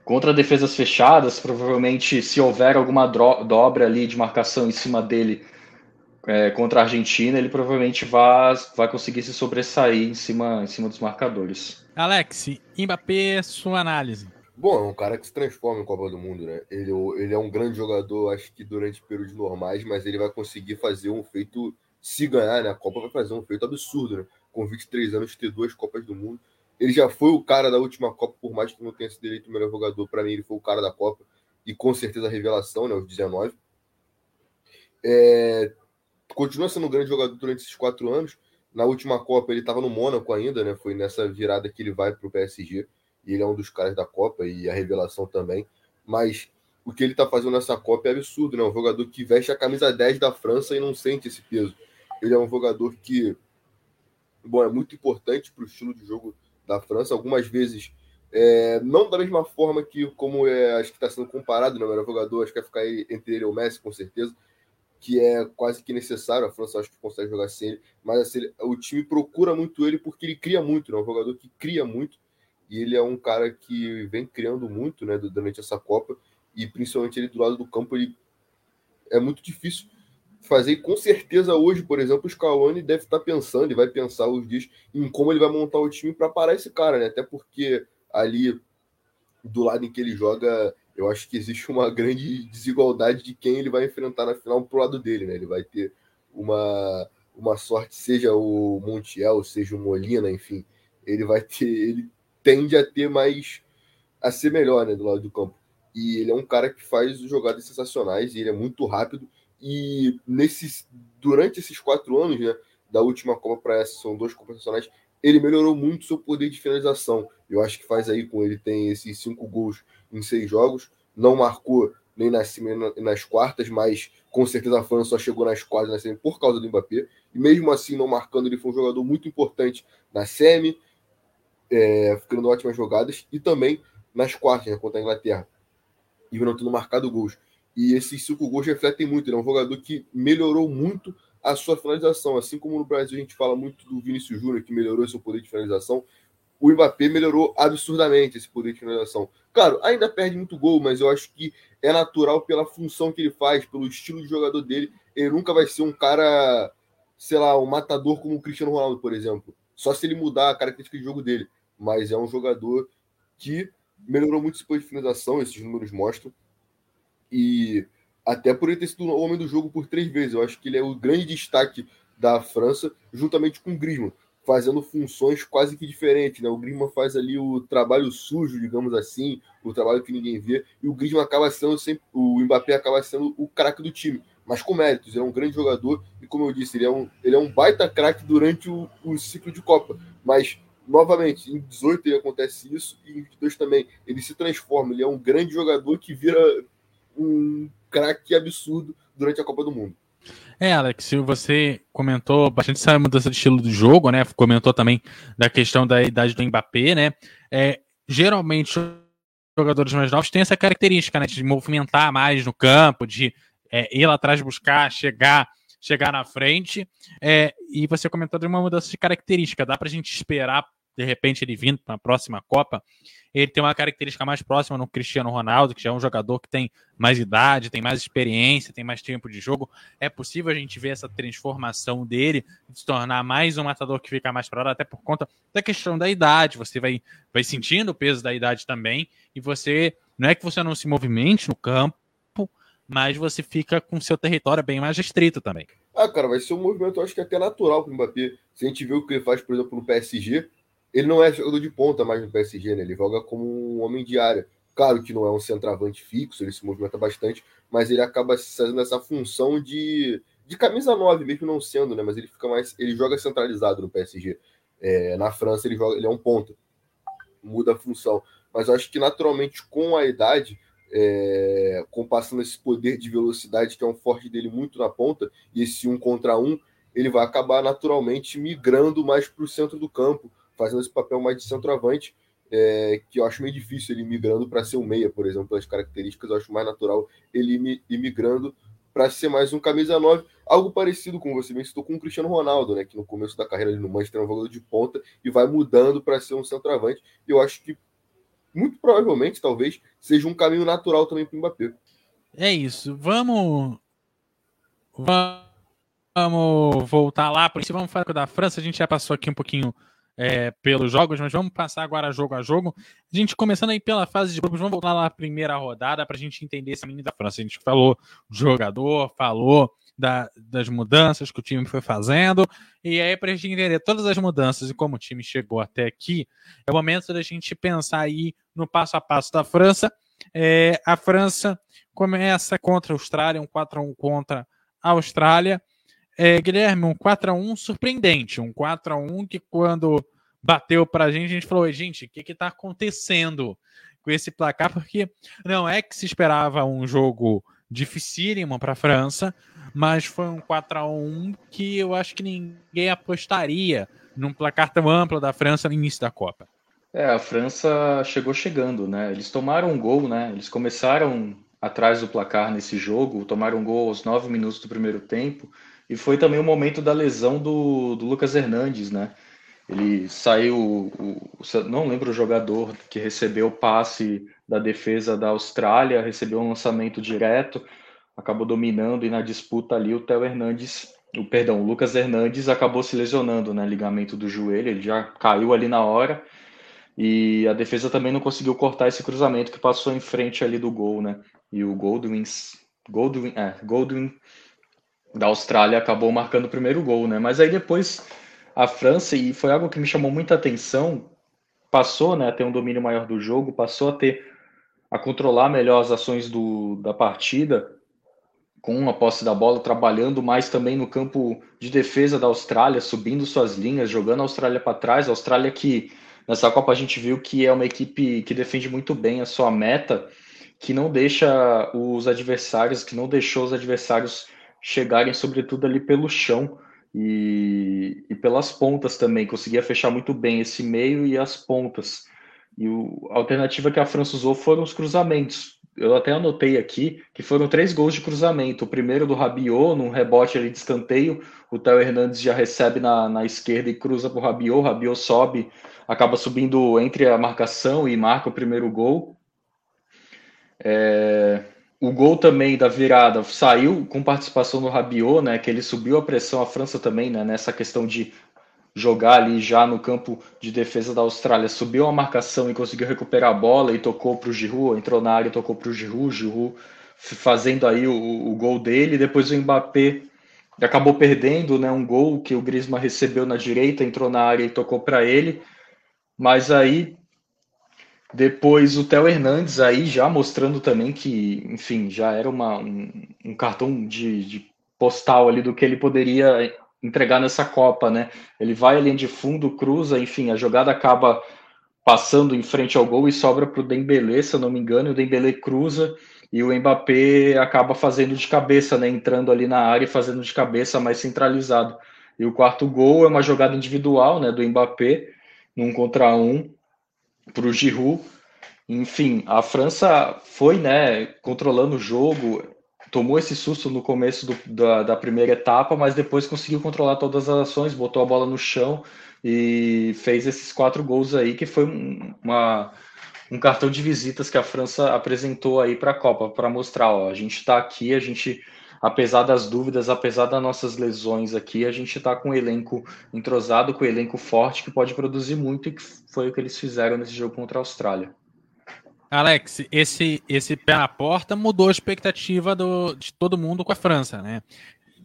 contra defesas fechadas, provavelmente se houver alguma dobra ali de marcação em cima dele é, contra a Argentina, ele provavelmente vai, vai conseguir se sobressair em cima, em cima dos marcadores. Alex, Mbappé, sua análise. Bom, é um cara que se transforma em Copa do Mundo, né? Ele, ele é um grande jogador, acho que durante períodos normais, mas ele vai conseguir fazer um feito, se ganhar, né? A Copa vai fazer um feito absurdo, né? Com 23 anos, ter duas Copas do Mundo. Ele já foi o cara da última Copa, por mais que não tenha sido eleito o melhor jogador, para mim ele foi o cara da Copa e com certeza a revelação, né? Os 19. É, continua sendo um grande jogador durante esses quatro anos. Na última Copa ele estava no Mônaco ainda, né? Foi nessa virada que ele vai para o PSG. E ele é um dos caras da Copa e a revelação também. Mas o que ele está fazendo nessa Copa é absurdo, né? Um jogador que veste a camisa 10 da França e não sente esse peso. Ele é um jogador que, bom, é muito importante para o estilo de jogo da França. Algumas vezes, é, não da mesma forma que como é, acho que está sendo comparado, né? O melhor jogador, acho que vai ficar entre ele e o Messi, com certeza que é quase que necessário. A França acho que consegue jogar sem ele, mas assim, o time procura muito ele porque ele cria muito, né? Um jogador que cria muito e ele é um cara que vem criando muito, né? Durante essa Copa e principalmente ele do lado do campo ele é muito difícil fazer. E com certeza hoje, por exemplo, o Scaloni deve estar pensando e vai pensar os dias em como ele vai montar o time para parar esse cara, né? Até porque ali do lado em que ele joga eu acho que existe uma grande desigualdade de quem ele vai enfrentar na final pro lado dele, né? Ele vai ter uma, uma sorte, seja o Montiel, seja o Molina, enfim, ele vai ter, ele tende a ter mais a ser melhor, né, do lado do campo. E ele é um cara que faz jogadas sensacionais, e ele é muito rápido e nesses durante esses quatro anos, né, da última Copa para essa, são dois Copas ele melhorou muito seu poder de finalização. Eu acho que faz aí com ele tem esses cinco gols em seis jogos. Não marcou nem nas, nas quartas, mas com certeza a França só chegou nas quartas na semi por causa do Mbappé. E mesmo assim, não marcando, ele foi um jogador muito importante na semi, é, ficando ótimas jogadas, e também nas quartas, né, contra a Inglaterra. E não tendo marcado gols. E esses cinco gols refletem muito. Ele é um jogador que melhorou muito a sua finalização. Assim como no Brasil a gente fala muito do Vinícius Júnior, que melhorou seu poder de finalização, o Mbappé melhorou absurdamente esse poder de finalização. Claro, ainda perde muito gol, mas eu acho que é natural pela função que ele faz, pelo estilo de jogador dele. Ele nunca vai ser um cara, sei lá, um matador como o Cristiano Ronaldo, por exemplo. Só se ele mudar a característica de jogo dele. Mas é um jogador que melhorou muito esse poder de finalização, esses números mostram. E até por ele ter sido o homem do jogo por três vezes. Eu acho que ele é o grande destaque da França, juntamente com o Griezmann fazendo funções quase que diferentes, né? O Griezmann faz ali o trabalho sujo, digamos assim, o trabalho que ninguém vê, e o Griezmann acaba sendo sempre, o Mbappé acaba sendo o craque do time, mas com méritos, ele é um grande jogador, e como eu disse, ele é um, ele é um baita craque durante o, o ciclo de Copa, mas novamente, em 18 ele acontece isso, e em 22 também, ele se transforma, ele é um grande jogador que vira um craque absurdo durante a Copa do Mundo. É, Alex, você comentou bastante essa mudança de estilo do jogo, né? Comentou também da questão da idade do Mbappé, né? É, geralmente, jogadores mais novos têm essa característica, né? De movimentar mais no campo, de é, ir lá atrás buscar, chegar, chegar na frente. É, e você comentou de uma mudança de característica. Dá para a gente esperar de repente ele vindo para a próxima Copa, ele tem uma característica mais próxima no Cristiano Ronaldo, que já é um jogador que tem mais idade, tem mais experiência, tem mais tempo de jogo. É possível a gente ver essa transformação dele, de se tornar mais um matador que fica mais parado, até por conta da questão da idade. Você vai, vai sentindo o peso da idade também, e você não é que você não se movimente no campo, mas você fica com seu território bem mais restrito também. Ah, cara, vai ser um movimento, acho que até natural para o Mbappé. Se a gente vê o que ele faz, por exemplo, no PSG, ele não é jogador de ponta mais no PSG, né? Ele joga como um homem de área. Claro que não é um centroavante fixo, ele se movimenta bastante, mas ele acaba fazendo essa função de, de camisa 9, mesmo não sendo, né? Mas ele fica mais. Ele joga centralizado no PSG. É, na França ele joga, ele é um ponta. muda a função. Mas eu acho que naturalmente com a idade, é, com passando esse poder de velocidade que é um forte dele muito na ponta, e esse um contra um, ele vai acabar naturalmente migrando mais para o centro do campo, fazendo esse papel mais de centroavante, é, que eu acho meio difícil ele migrando para ser um meia, por exemplo, pelas características, eu acho mais natural ele ir migrando para ser mais um camisa 9, algo parecido com você bem citou com o Cristiano Ronaldo, né, que no começo da carreira no Manchester é um jogador de ponta e vai mudando para ser um centroavante. Eu acho que muito provavelmente, talvez, seja um caminho natural também para o Mbappé. É isso. Vamos vamos voltar lá, por isso vamos falar da França, a gente já passou aqui um pouquinho é, pelos jogos, mas vamos passar agora jogo a jogo. A gente começando aí pela fase de grupos, vamos voltar lá na primeira rodada para a gente entender esse menino da França. A gente falou do jogador, falou da, das mudanças que o time foi fazendo, e aí para a gente entender todas as mudanças e como o time chegou até aqui, é o momento da gente pensar aí no passo a passo da França. É, a França começa contra a Austrália, um 4x1 contra a Austrália. É, Guilherme, um 4x1 surpreendente, um 4x1 que quando bateu para a gente, a gente falou, gente, o que está acontecendo com esse placar? Porque não é que se esperava um jogo dificílimo para a França, mas foi um 4 a 1 que eu acho que ninguém apostaria num placar tão amplo da França no início da Copa. É, a França chegou chegando, né? Eles tomaram um gol, né? Eles começaram atrás do placar nesse jogo, tomaram um gol aos nove minutos do primeiro tempo, e foi também o momento da lesão do, do Lucas Hernandes, né? Ele saiu, não lembro o jogador que recebeu o passe da defesa da Austrália, recebeu um lançamento direto, acabou dominando e na disputa ali o Theo Hernandes, o perdão, o Lucas Hernandes acabou se lesionando, né, ligamento do joelho, ele já caiu ali na hora. E a defesa também não conseguiu cortar esse cruzamento que passou em frente ali do gol, né? E o Goldwyn, Goldwyn, é, Goldwyn da Austrália acabou marcando o primeiro gol, né? Mas aí depois a França, e foi algo que me chamou muita atenção, passou né, a ter um domínio maior do jogo, passou a ter a controlar melhor as ações do, da partida, com a posse da bola, trabalhando mais também no campo de defesa da Austrália, subindo suas linhas, jogando a Austrália para trás. A Austrália que nessa Copa a gente viu que é uma equipe que defende muito bem a sua meta, que não deixa os adversários, que não deixou os adversários chegarem sobretudo ali pelo chão e, e pelas pontas também, conseguia fechar muito bem esse meio e as pontas. E o, a alternativa que a França usou foram os cruzamentos. Eu até anotei aqui que foram três gols de cruzamento. O primeiro do Rabiot, num rebote ali de escanteio. O Theo Hernandes já recebe na, na esquerda e cruza para o Rabiot. Rabiot sobe, acaba subindo entre a marcação e marca o primeiro gol. É, o gol também da virada saiu com participação do Rabiot, né? Que ele subiu a pressão, a França também, né? Nessa questão de jogar ali já no campo de defesa da Austrália, subiu a marcação e conseguiu recuperar a bola e tocou para o Giroud, entrou na área e tocou para o Giroud, Giroud fazendo aí o, o, gol dele. Depois o Mbappé acabou perdendo, né? Um gol que o Griezmann recebeu na direita, entrou na área e tocou para ele. Mas aí depois o Theo Hernandes aí já mostrando também que, enfim, já era uma, um, um cartão de, de, postal ali do que ele poderia entregar nessa Copa, né? Ele vai ali de fundo, cruza, enfim, a jogada acaba passando em frente ao gol e sobra para o Dembélé, se eu não me engano, e o Dembélé cruza e o Mbappé acaba fazendo de cabeça, né? Entrando ali na área e fazendo de cabeça mais centralizado. E o quarto gol é uma jogada individual, né? Do Mbappé, num contra um, para o Giroud. Enfim, a França foi né, controlando o jogo, tomou esse susto no começo do, da, da, primeira etapa, mas depois conseguiu controlar todas as ações, botou a bola no chão e fez esses quatro gols aí, que foi uma, um cartão de visitas que a França apresentou aí para a Copa, para mostrar, ó, a gente está aqui, a gente apesar das dúvidas, apesar das nossas lesões aqui, a gente está com um elenco entrosado, com um elenco forte que pode produzir muito e que foi o que eles fizeram nesse jogo contra a Austrália. Alex, esse, esse pé na porta mudou a expectativa do, de todo mundo com a França, né?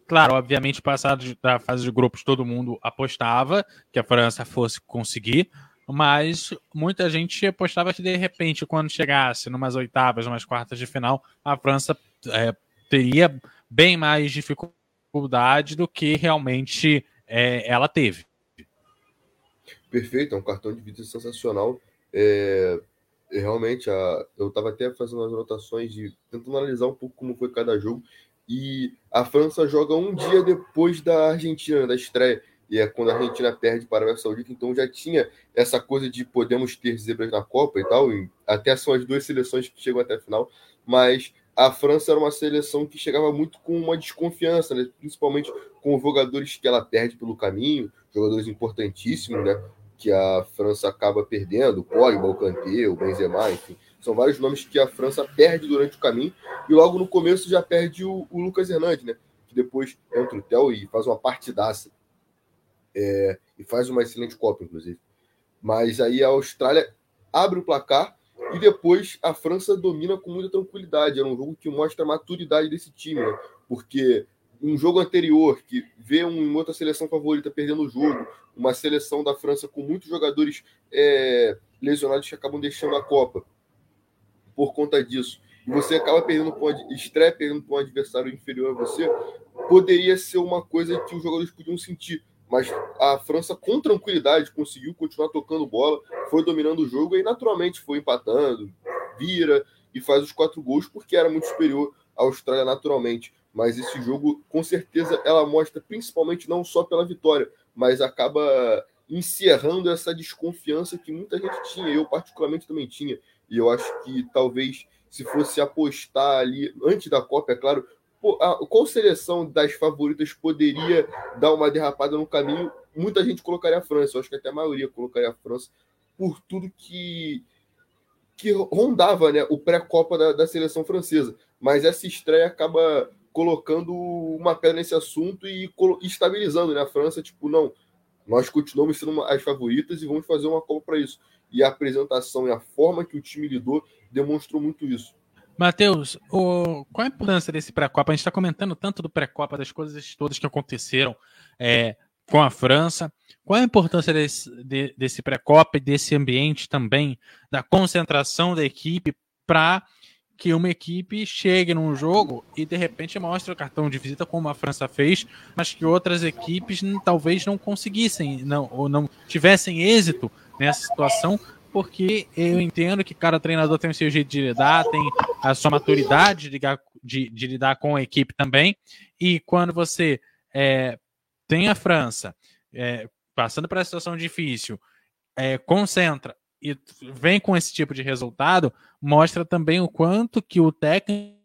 Claro, obviamente, passado da fase de grupos, todo mundo apostava que a França fosse conseguir, mas muita gente apostava que de repente, quando chegasse numas oitavas, numas quartas de final, a França é, teria bem mais dificuldade do que realmente é, ela teve. Perfeito, é um cartão de visita sensacional. É, realmente, a, eu estava até fazendo as anotações de tentando analisar um pouco como foi cada jogo. E a França joga um dia depois da Argentina, da estreia. E é quando a Argentina perde para a Arábia Saudita, então já tinha essa coisa de podemos ter zebras na Copa e tal. E até são as duas seleções que chegam até a final. Mas a França era uma seleção que chegava muito com uma desconfiança, né? principalmente com jogadores que ela perde pelo caminho, jogadores importantíssimos, né? que a França acaba perdendo, o Pogba, o Kanté, o Benzema, enfim. São vários nomes que a França perde durante o caminho e logo no começo já perde o, o Lucas Hernandes, né? Que depois entra o Theo e faz uma partidaça. É, e faz uma excelente Copa, inclusive. Mas aí a Austrália abre o placar e depois a França domina com muita tranquilidade. Era um jogo que mostra a maturidade desse time, né? Porque um jogo anterior, que vê uma outra seleção favorita perdendo o jogo, uma seleção da França com muitos jogadores é, lesionados que acabam deixando a Copa por conta disso, e você acaba perdendo com estreia, perdendo com um adversário inferior a você, poderia ser uma coisa que os jogadores podiam sentir. Mas a França, com tranquilidade, conseguiu continuar tocando bola, foi dominando o jogo e naturalmente foi empatando, vira e faz os quatro gols, porque era muito superior à Austrália naturalmente. Mas esse jogo, com certeza, ela mostra principalmente não só pela vitória, mas acaba encerrando essa desconfiança que muita gente tinha, eu particularmente também tinha, e eu acho que talvez se fosse apostar ali antes da Copa, é claro, qual seleção das favoritas poderia dar uma derrapada no caminho? Muita gente colocaria a França, eu acho que até a maioria colocaria a França, por tudo que que rondava né, o pré-copa da, da seleção francesa. Mas essa estreia acaba colocando uma pedra nesse assunto e estabilizando né? a França, tipo, não, nós continuamos sendo as favoritas e vamos fazer uma Copa para isso. E a apresentação e a forma que o time lidou demonstrou muito isso. Matheus, qual a importância desse pré-copa? A gente está comentando tanto do pré-copa, das coisas todas que aconteceram é, com a França. Qual a importância desse, de, desse pré-copa e desse ambiente também, da concentração da equipe para que uma equipe chegue num jogo e de repente mostre o cartão de visita como a França fez, mas que outras equipes talvez não conseguissem, não, ou não tivessem êxito nessa situação, porque eu entendo que cada treinador tem o seu jeito de lidar, tem a sua maturidade de, de, de lidar com a equipe também, e quando você é, tem a França é, passando por essa situação difícil, é, concentra e vem com esse tipo de resultado, mostra também o quanto que o técnico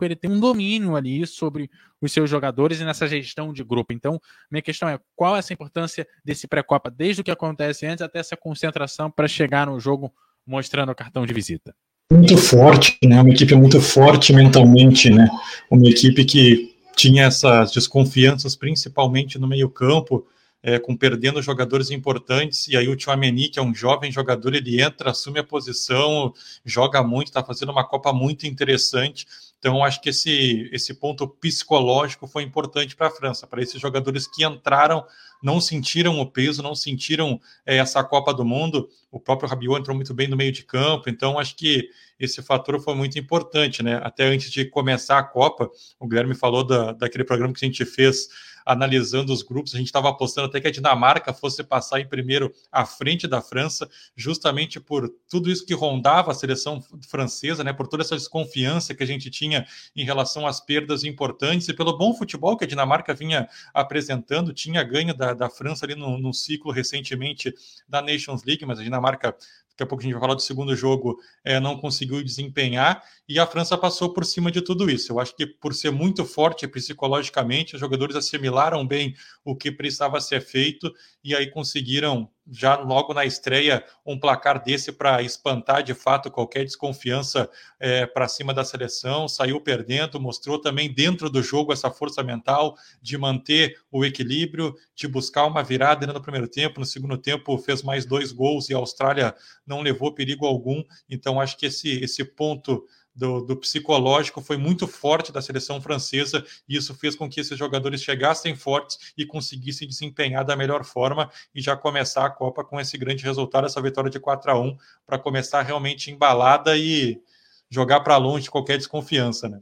ele tem um domínio ali sobre os seus jogadores e nessa gestão de grupo. Então, minha questão é qual é essa importância desse pré-copa, desde o que acontece antes até essa concentração para chegar no jogo mostrando o cartão de visita. Muito forte, né? Uma equipe muito forte mentalmente, né? Uma equipe que tinha essas desconfianças, principalmente no meio-campo é, com perdendo jogadores importantes, e aí o Tchouameni, que é um jovem jogador, ele entra, assume a posição, joga muito, está fazendo uma Copa muito interessante. Então, acho que esse, esse ponto psicológico foi importante para a França, para esses jogadores que entraram, não sentiram o peso, não sentiram é, essa Copa do Mundo. O próprio Rabiot entrou muito bem no meio de campo, então acho que esse fator foi muito importante, né? Até antes de começar a Copa, o Guilherme falou da, daquele programa que a gente fez analisando os grupos. A gente estava apostando até que a Dinamarca fosse passar em primeiro à frente da França, justamente por tudo isso que rondava a seleção francesa, né? Por toda essa desconfiança que a gente tinha em relação às perdas importantes e pelo bom futebol que a Dinamarca vinha apresentando, tinha ganho da, da França ali no, no ciclo recentemente da Nations League, mas a Dinamarca daqui a pouco a gente vai falar do segundo jogo, é, não conseguiu desempenhar, e a França passou por cima de tudo isso. Eu acho que por ser muito forte psicologicamente, os jogadores assimilaram bem o que precisava ser feito, e aí conseguiram já logo na estreia um placar desse para espantar de fato qualquer desconfiança é, para cima da seleção, saiu perdendo, mostrou também dentro do jogo essa força mental de manter o equilíbrio, de buscar uma virada no primeiro tempo, no segundo tempo fez mais dois gols e a Austrália não levou perigo algum, então acho que esse, esse ponto do, do, psicológico foi muito forte da seleção francesa e isso fez com que esses jogadores chegassem fortes e conseguissem desempenhar da melhor forma e já começar a Copa com esse grande resultado, essa vitória de 4 a 1 para começar realmente embalada e jogar para longe qualquer desconfiança, né?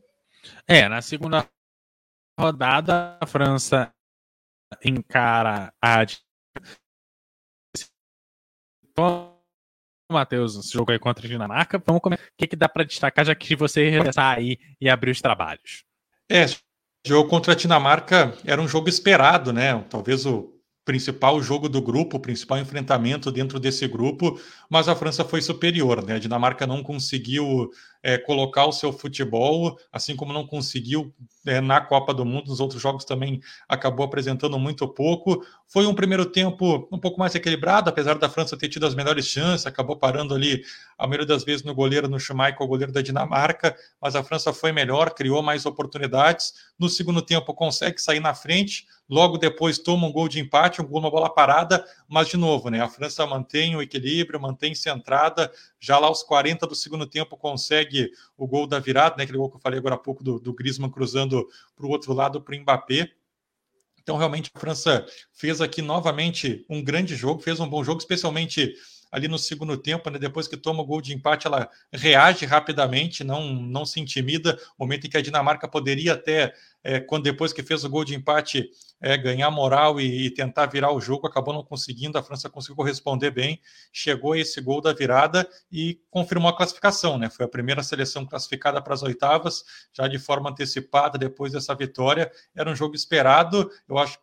É, na segunda rodada a França encara a Matheus, esse jogo aí contra a Dinamarca. Vamos comer. O que, que dá para destacar, já que você regressar aí e abrir os trabalhos? É, jogo contra a Dinamarca era um jogo esperado, né? Talvez o principal jogo do grupo, o principal enfrentamento dentro desse grupo, mas a França foi superior, né? A Dinamarca não conseguiu é, colocar o seu futebol, assim como não conseguiu é, na Copa do Mundo, nos outros jogos também acabou apresentando muito pouco. Foi um primeiro tempo um pouco mais equilibrado, apesar da França ter tido as melhores chances, acabou parando ali a maioria das vezes no goleiro, no Schumacher, o goleiro da Dinamarca, mas a França foi melhor, criou mais oportunidades. No segundo tempo consegue sair na frente, logo depois toma um gol de empate, um gol uma bola parada, mas de novo, né? A França mantém o equilíbrio, mantém centrada, já lá aos 40 do segundo tempo consegue o gol da virada, né? Aquele gol que eu falei agora há pouco do, do Griezmann cruzando para o outro lado para o Mbappé. Então, realmente, a França fez aqui novamente um grande jogo, fez um bom jogo, especialmente ali no segundo tempo, né, depois que toma o gol de empate, ela reage rapidamente, não, não se intimida. Momento em que a Dinamarca poderia até, é, quando depois que fez o gol de empate, é, ganhar moral e, e, tentar virar o jogo, acabou não conseguindo. A França conseguiu corresponder bem, chegou a esse gol da virada e confirmou a classificação. Né? Foi a primeira seleção classificada para as oitavas, já de forma antecipada depois dessa vitória. Era um jogo esperado, eu acho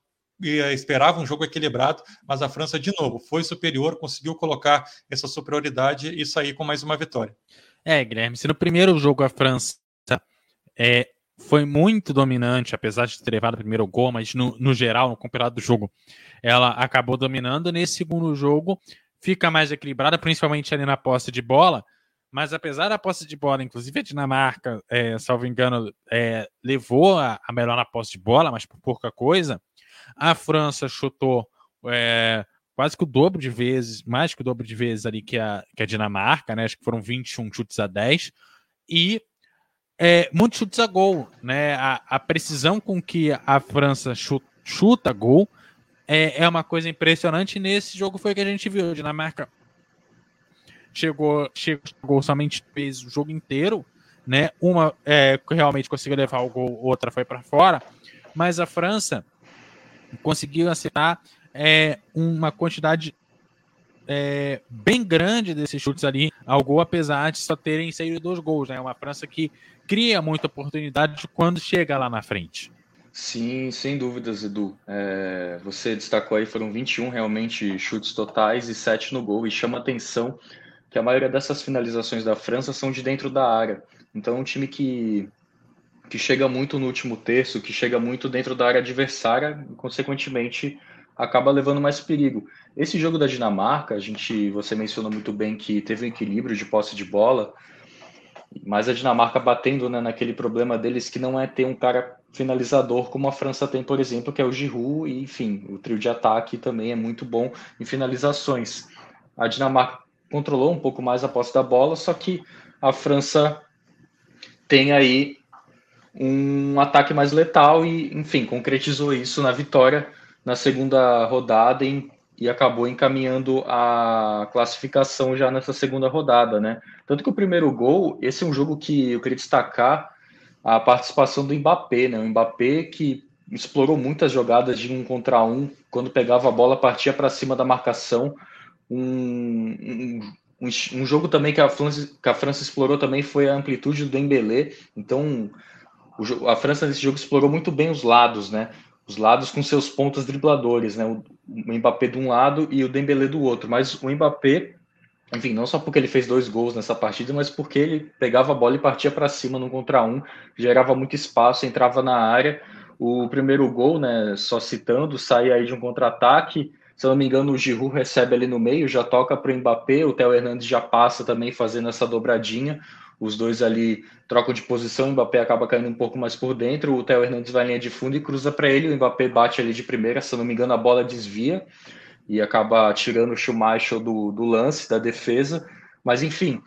esperava um jogo equilibrado, mas a França, de novo, foi superior, conseguiu colocar essa superioridade e sair com mais uma vitória. É, Guilherme, se no primeiro jogo a França é, foi muito dominante, apesar de ter levado o primeiro gol, mas no, no geral, no campeonato do jogo, ela acabou dominando. Nesse segundo jogo, fica mais equilibrada, principalmente ali na posse de bola. Mas apesar da posse de bola, inclusive a Dinamarca, é, salvo engano, é, levou a, a melhor na posse de bola, mas por pouca coisa. A França chutou é, quase que o dobro de vezes, mais que o dobro de vezes ali que a, que a Dinamarca, né? Acho que foram 21 chutes a 10. E é, muitos chutes a gol, né? A, a precisão com que a França chuta, chuta gol é, é uma coisa impressionante. Nesse jogo foi que a gente viu. A Dinamarca chegou, chegou somente vezes o jogo inteiro, né? Uma é, realmente conseguiu levar o gol, outra foi para fora. Mas a França conseguiu acertar é, uma quantidade é, bem grande desses chutes ali ao gol, apesar de só terem saído dois gols. Né? Uma França que cria muita oportunidade quando chega lá na frente. Sim, sem dúvidas, Edu. É, você destacou aí, foram 21 realmente chutes totais e 7 no gol, e chama atenção que a maioria dessas finalizações da França são de dentro da área. Então, é um time que que chega muito no último terço, que chega muito dentro da área adversária e, consequentemente, acaba levando mais perigo. Esse jogo da Dinamarca, a gente, você mencionou muito bem que teve um equilíbrio de posse de bola, mas a Dinamarca batendo né, naquele problema deles que não é ter um cara finalizador como a França tem, por exemplo, que é o Giroud, e enfim, o trio de ataque também é muito bom em finalizações. A Dinamarca controlou um pouco mais a posse da bola, só que a França tem aí um ataque mais letal e, enfim, concretizou isso na vitória na segunda rodada e, e acabou encaminhando a classificação já nessa segunda rodada, né? Tanto que o primeiro gol, esse é um jogo que eu queria destacar a participação do Mbappé, né? O Mbappé que explorou muitas jogadas de um contra um, quando pegava a bola, partia para cima da marcação. Um, um, um, jogo também que a, França, que a França explorou também foi a amplitude do Dembélé. Então, o, a França nesse jogo explorou muito bem os lados, né? Os lados com seus pontos dribladores, né? O, o Mbappé de um lado e o Dembélé do outro. Mas o Mbappé, enfim, não só porque ele fez dois gols nessa partida, mas porque ele pegava a bola e partia para cima no contra um, gerava muito espaço, entrava na área. O primeiro gol, né? Só citando, sai aí de um contra-ataque. Se eu não me engano, o Giroud recebe ali no meio, já toca para o Mbappé, o Theo Hernandes já passa também fazendo essa dobradinha os dois ali trocam de posição, o Mbappé acaba caindo um pouco mais por dentro, o Theo Hernandes vai linha de fundo e cruza para ele, o Mbappé bate ali de primeira, se não me engano a bola desvia e acaba tirando o Schumacher do, do lance, da defesa, mas enfim,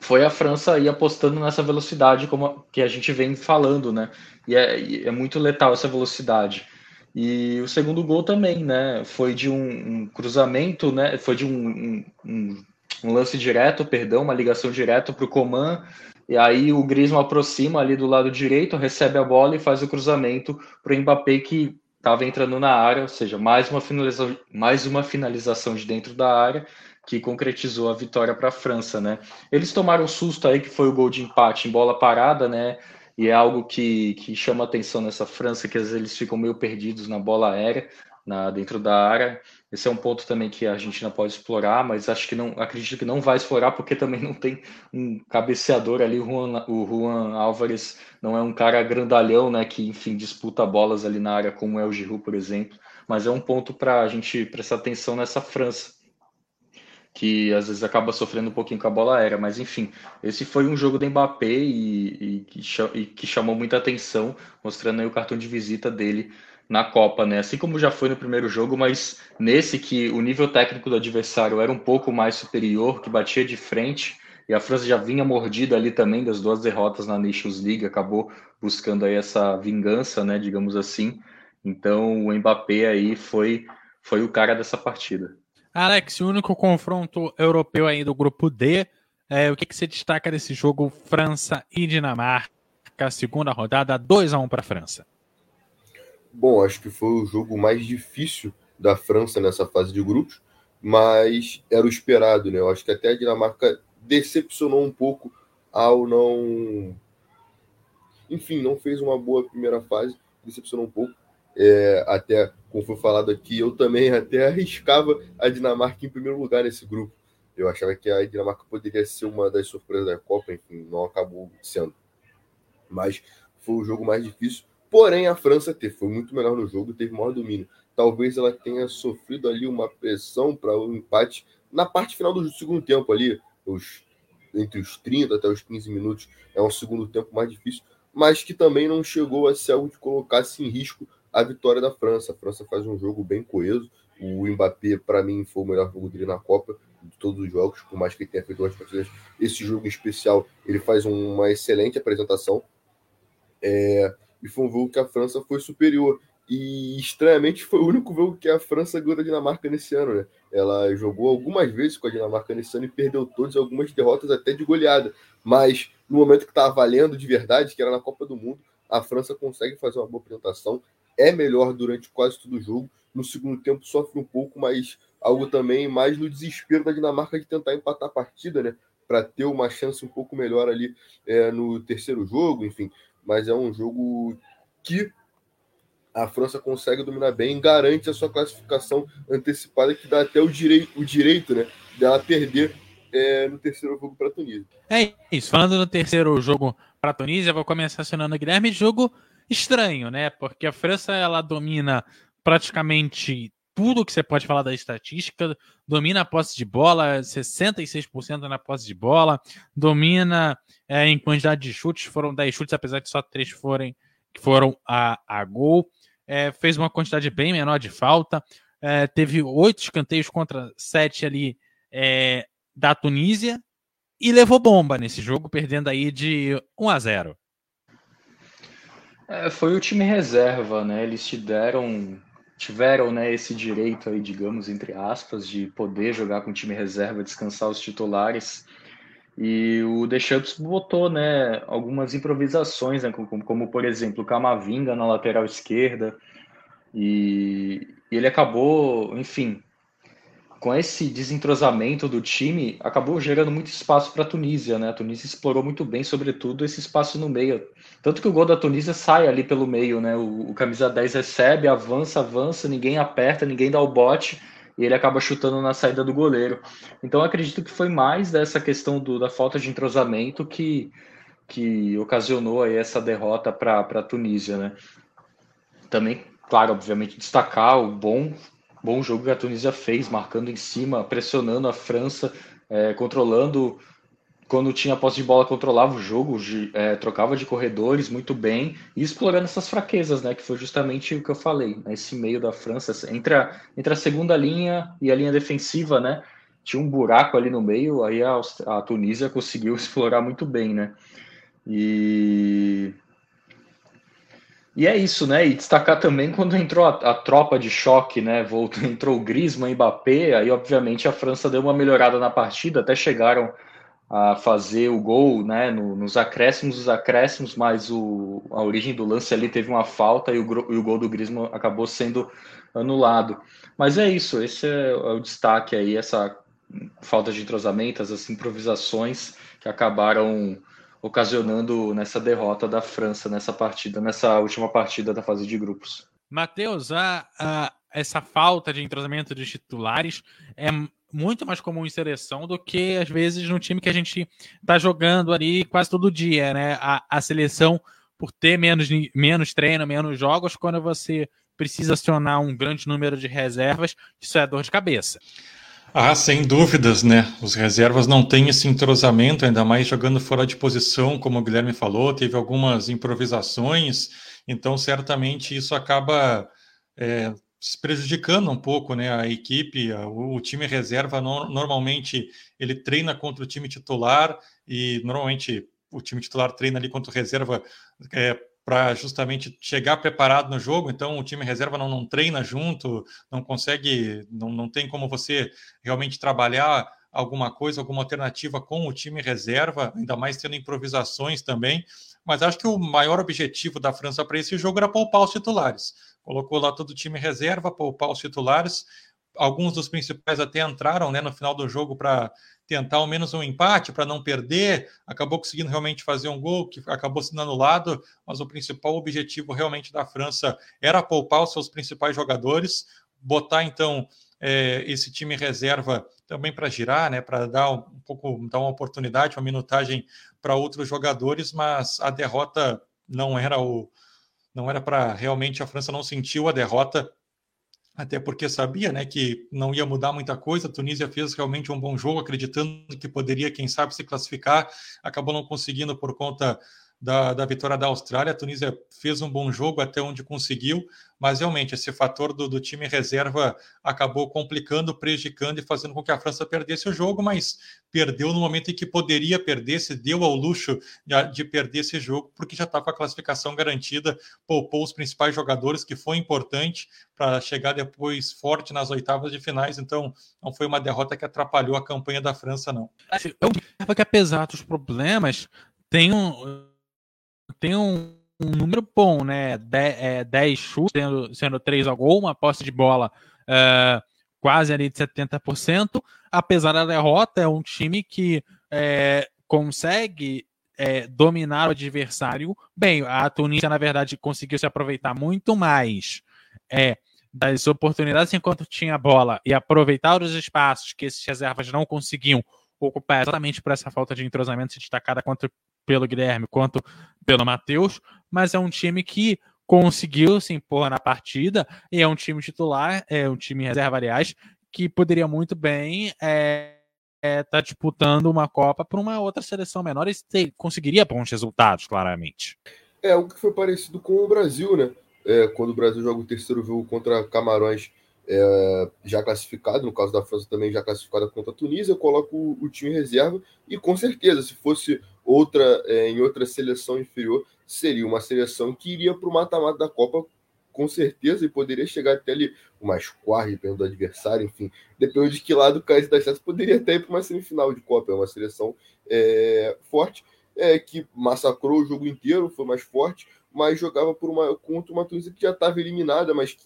foi a França aí apostando nessa velocidade como que a gente vem falando, né, e é, é muito letal essa velocidade. E o segundo gol também, né? Foi de um, um cruzamento, né? Foi de um, um, um um lance direto, perdão, uma ligação direto para o Coman, e aí o Griezmann aproxima ali do lado direito, recebe a bola e faz o cruzamento para o Mbappé que estava entrando na área, ou seja, mais uma, finalização, mais uma finalização de dentro da área, que concretizou a vitória para a França, né? Eles tomaram um susto aí que foi o gol de empate em bola parada, né? E é algo que, que chama atenção nessa França, que às vezes eles ficam meio perdidos na bola aérea, na, dentro da área. Esse é um ponto também que a Argentina pode explorar, mas acho que não acredito que não vai explorar porque também não tem um cabeceador ali. O Juan, o Juan Álvares não é um cara grandalhão, né? Que enfim disputa bolas ali na área como é o Giroud, por exemplo. Mas é um ponto para a gente prestar atenção nessa França que às vezes acaba sofrendo um pouquinho com a bola aérea, mas enfim, esse foi um jogo do Mbappé e, e, e que chamou muita atenção, mostrando aí o cartão de visita dele na Copa, né? Assim como já foi no primeiro jogo, mas nesse que o nível técnico do adversário era um pouco mais superior, que batia de frente, e a França já vinha mordida ali também das duas derrotas na Nations League, acabou buscando aí essa vingança, né, digamos assim. Então, o Mbappé aí foi foi o cara dessa partida. Alex, o único confronto europeu aí do grupo D, é, o que, que você destaca desse jogo França e Dinamarca, segunda rodada, 2 a 1 para a França? Bom, acho que foi o jogo mais difícil da França nessa fase de grupos, mas era o esperado, né? Eu acho que até a Dinamarca decepcionou um pouco ao não. Enfim, não fez uma boa primeira fase, decepcionou um pouco. É, até como foi falado aqui, eu também até arriscava a Dinamarca em primeiro lugar nesse grupo. Eu achava que a Dinamarca poderia ser uma das surpresas da Copa, enfim, não acabou sendo. Mas foi o jogo mais difícil. Porém, a França teve, foi muito melhor no jogo, teve maior domínio. Talvez ela tenha sofrido ali uma pressão para o um empate na parte final do segundo tempo ali, os, entre os 30 até os 15 minutos. É um segundo tempo mais difícil, mas que também não chegou a ser algo que colocasse em risco a vitória da França. A França faz um jogo bem coeso. O Mbappé, para mim, foi o melhor jogo dele na Copa, de todos os jogos, por mais que ele tenha feito duas partidas. Esse jogo especial, ele faz uma excelente apresentação. É, e foi um jogo que a França foi superior. E estranhamente foi o único jogo que a França ganhou da Dinamarca nesse ano, né? Ela jogou algumas vezes com a Dinamarca nesse ano e perdeu todas, algumas derrotas até de goleada. Mas no momento que estava valendo de verdade, que era na Copa do Mundo, a França consegue fazer uma boa apresentação é melhor durante quase todo o jogo. No segundo tempo sofre um pouco, mas algo também mais no desespero da Dinamarca de tentar empatar a partida, né? Para ter uma chance um pouco melhor ali é, no terceiro jogo, enfim. Mas é um jogo que a França consegue dominar bem, garante a sua classificação antecipada, que dá até o, direi o direito né, dela perder é, no terceiro jogo para a Tunísia. É isso. Falando no terceiro jogo para a Tunísia, vou começar acionando o Guilherme. Jogo estranho, né? Porque a França ela domina praticamente tudo que você pode falar da estatística, domina a posse de bola, 66% na posse de bola, domina é, em quantidade de chutes, foram 10 chutes, apesar de só 3 forem, que foram a, a gol, é, fez uma quantidade bem menor de falta, é, teve 8 escanteios contra 7 ali é, da Tunísia, e levou bomba nesse jogo, perdendo aí de 1 a 0. É, foi o time reserva, né? Eles tiveram, tiveram né, esse direito aí, digamos, entre aspas, de poder jogar com time reserva, descansar os titulares. E o Deschamps botou, né, algumas improvisações, né, como, como por exemplo, o Camavinga na lateral esquerda. E, e ele acabou, enfim, com esse desentrosamento do time, acabou gerando muito espaço para a Tunísia, né? A Tunísia explorou muito bem, sobretudo, esse espaço no meio. Tanto que o gol da Tunísia sai ali pelo meio, né? O, o camisa 10 recebe, avança, avança, ninguém aperta, ninguém dá o bote e ele acaba chutando na saída do goleiro. Então acredito que foi mais dessa questão do, da falta de entrosamento que, que ocasionou aí essa derrota para a Tunísia, né? Também, claro, obviamente destacar o bom bom jogo que a Tunísia fez, marcando em cima, pressionando a França, é, controlando. Quando tinha posse de bola, controlava o jogo, é, trocava de corredores muito bem e explorando essas fraquezas, né? Que foi justamente o que eu falei, né, esse meio da França, entre a, entre a segunda linha e a linha defensiva, né? Tinha um buraco ali no meio, aí a, a Tunísia conseguiu explorar muito bem, né? E e é isso, né? E destacar também quando entrou a, a tropa de choque, né? Voltou, entrou o Griezmann Mbappé, aí obviamente a França deu uma melhorada na partida, até chegaram a fazer o gol, né? No, nos acréscimos, os acréscimos, mas o, a origem do lance ali teve uma falta e o, e o gol do Griezmann acabou sendo anulado. Mas é isso, esse é, é o destaque aí, essa falta de entrosamento, as improvisações que acabaram ocasionando nessa derrota da França nessa partida, nessa última partida da fase de grupos. Matheus, a, a, essa falta de entrosamento de titulares é muito mais comum em seleção do que às vezes no time que a gente está jogando ali quase todo dia, né? A, a seleção, por ter menos, menos treino, menos jogos, quando você precisa acionar um grande número de reservas, isso é dor de cabeça. Ah, sem dúvidas, né? Os reservas não têm esse entrosamento, ainda mais jogando fora de posição, como o Guilherme falou, teve algumas improvisações, então certamente isso acaba é, prejudicando um pouco né, a equipe, o, time reserva no, normalmente ele treina contra o time titular e normalmente o time titular treina ali contra o reserva é, para justamente chegar preparado no jogo. Então, o time reserva não, não treina junto, não consegue, não, não tem como você realmente trabalhar alguma coisa, alguma alternativa com o time reserva, ainda mais tendo improvisações também. Mas acho que o maior objetivo da França para esse jogo era poupar os titulares. Colocou lá todo o time reserva, poupar os titulares. Alguns dos principais até entraram né, no final do jogo para tentar ao menos um empate para não perder, acabou conseguindo realmente fazer um gol que acabou sendo anulado, mas o principal objetivo realmente da França era poupar os seus principais jogadores, botar então é, esse time reserva também para girar, né, para dar um, um pouco, dar uma oportunidade, uma minutagem para outros jogadores, mas a derrota não era o não era para realmente a França não sentiu a derrota até porque sabia né, que não ia mudar muita coisa. A Tunísia fez realmente um bom jogo, acreditando que poderia, quem sabe, se classificar. Acabou não conseguindo por conta da, da vitória da Austrália. A Tunísia fez um bom jogo até onde conseguiu, mas realmente esse fator do, do, time reserva acabou complicando, prejudicando e fazendo com que a França perdesse o jogo, mas perdeu no momento em que poderia perder, se deu ao luxo de, de perder esse jogo, porque já estava tá com a classificação garantida, poupou os principais jogadores, que foi importante para chegar depois forte nas oitavas de finais, então não foi uma derrota que atrapalhou a campanha da França, não. Eu que apesar dos problemas, tem um tem um, um número bom, né? 10 é, chutes, sendo, sendo 3 a gol, uma posse de bola é, quase ali de 70%. Apesar da derrota, é um time que é, consegue é, dominar o adversário bem. A Tunísia, na verdade, conseguiu se aproveitar muito mais é, das oportunidades enquanto tinha bola e aproveitar os espaços que esses reservas não conseguiam ocupar exatamente por essa falta de entrosamento destacada contra pelo Guilherme quanto pelo Matheus, mas é um time que conseguiu se impor na partida e é um time titular, é um time reserva, aliás, que poderia muito bem estar é, é, tá disputando uma Copa para uma outra seleção menor e ter, conseguiria bons resultados, claramente. É algo que foi parecido com o Brasil, né? É, quando o Brasil joga o terceiro jogo contra Camarões é, já classificado, no caso da França também já classificada contra a Tunísia, coloca o, o time reserva e com certeza, se fosse outra é, em outra seleção inferior, seria uma seleção que iria para o mata-mata da Copa com certeza e poderia chegar até ali o mais quarto, dependendo do adversário, enfim, dependendo de que lado caísse das chances, poderia até ir para uma semifinal de Copa, é uma seleção é, forte, é, que massacrou o jogo inteiro, foi mais forte, mas jogava por uma, contra uma Tunísia que já estava eliminada, mas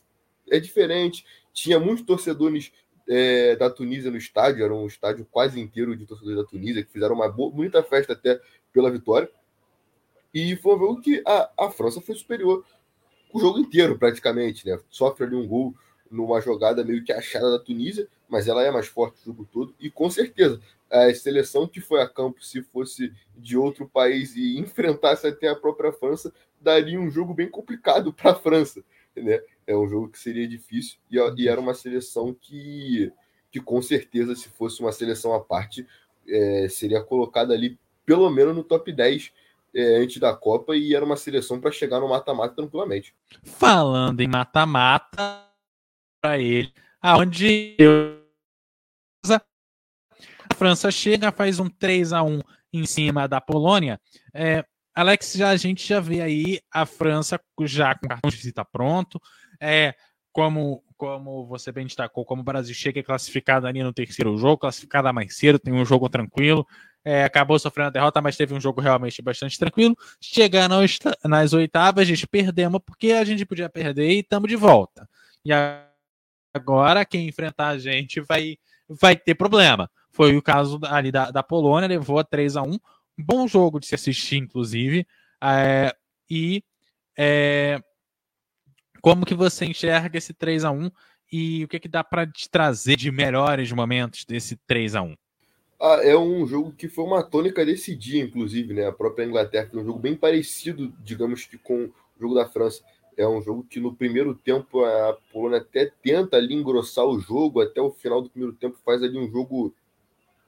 é diferente, tinha muitos torcedores é, da Tunísia no estádio, era um estádio quase inteiro de torcedores da Tunísia, que fizeram uma boa, bonita festa até pela vitória. E foi um jogo que a, a França foi superior o jogo inteiro, praticamente, né? Sofre ali um gol numa jogada meio que achada da Tunísia, mas ela é mais forte o jogo todo. E com certeza, a seleção que foi a campo, se fosse de outro país e enfrentasse até a própria França, daria um jogo bem complicado para a França, né? É um jogo que seria difícil e, e era uma seleção que, que, com certeza, se fosse uma seleção à parte, é, seria colocada ali pelo menos no top 10 é, antes da Copa e era uma seleção para chegar no mata-mata tranquilamente. Falando em mata-mata, para ele, aonde eu... a França chega, faz um 3 a 1 em cima da Polônia. É, Alex, já, a gente já vê aí a França já com cartão de visita pronto, é, como, como você bem destacou, como o Brasil chega classificado ali no terceiro jogo, classificado mais cedo, tem um jogo tranquilo, é, acabou sofrendo a derrota, mas teve um jogo realmente bastante tranquilo. Chegando nas oitavas, a gente perdemos porque a gente podia perder e estamos de volta. E agora quem enfrentar a gente vai, vai ter problema. Foi o caso ali da, da Polônia, levou a 3 a 1 Bom jogo de se assistir, inclusive. É, e é, como que você enxerga esse 3 a 1 e o que, que dá para te trazer de melhores momentos desse 3 a 1 ah, é um jogo que foi uma tônica desse dia, inclusive, né? A própria Inglaterra foi um jogo bem parecido, digamos que com o jogo da França. É um jogo que no primeiro tempo a Polônia até tenta ali engrossar o jogo, até o final do primeiro tempo faz ali um jogo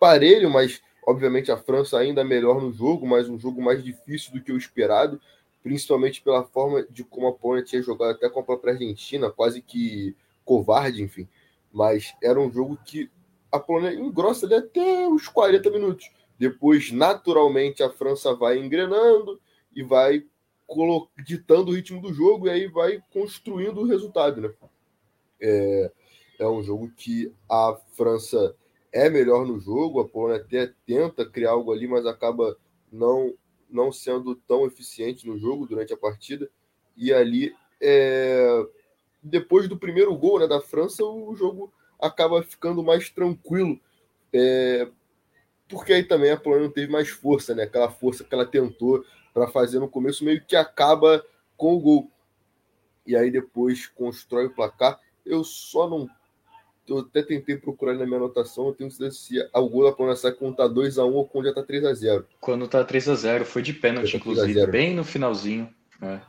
parelho, mas obviamente a França ainda melhor no jogo, mas um jogo mais difícil do que o esperado, principalmente pela forma de como a Polônia tinha jogado até com a própria Argentina, quase que covarde, enfim. Mas era um jogo que a Polônia engrossa ali até os 40 minutos. Depois, naturalmente, a França vai engrenando e vai ditando o ritmo do jogo e aí vai construindo o resultado, né? É, é um jogo que a França é melhor no jogo, a Polônia até tenta criar algo ali, mas acaba não não sendo tão eficiente no jogo durante a partida. E ali, é... depois do primeiro gol né, da França, o jogo acaba ficando mais tranquilo, é, porque aí também a Polônia não teve mais força, né? Aquela força que ela tentou para fazer no começo meio que acaba com o gol. E aí depois constrói o placar. Eu só não. Eu até tentei procurar na minha anotação, eu tenho certeza se o gol da Polônia quando tá 2x1 ou quando já tá 3x0. Quando tá 3x0, foi de pênalti, inclusive, bem no finalzinho. Né?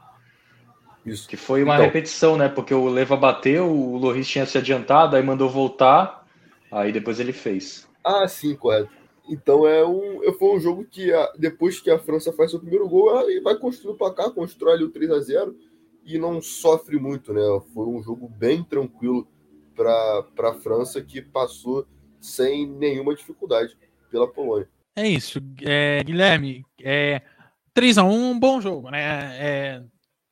Isso. Que foi uma então, repetição, né? Porque o Leva bateu, o Loris tinha se adiantado, aí mandou voltar, aí depois ele fez. Ah, sim, correto. Então é um, foi um jogo que depois que a França faz seu primeiro gol, ela vai construir o placar, constrói ali o 3 a 0 e não sofre muito, né? Foi um jogo bem tranquilo para a França que passou sem nenhuma dificuldade pela Polônia. É isso, é, Guilherme. É, 3 a 1 um bom jogo, né? É,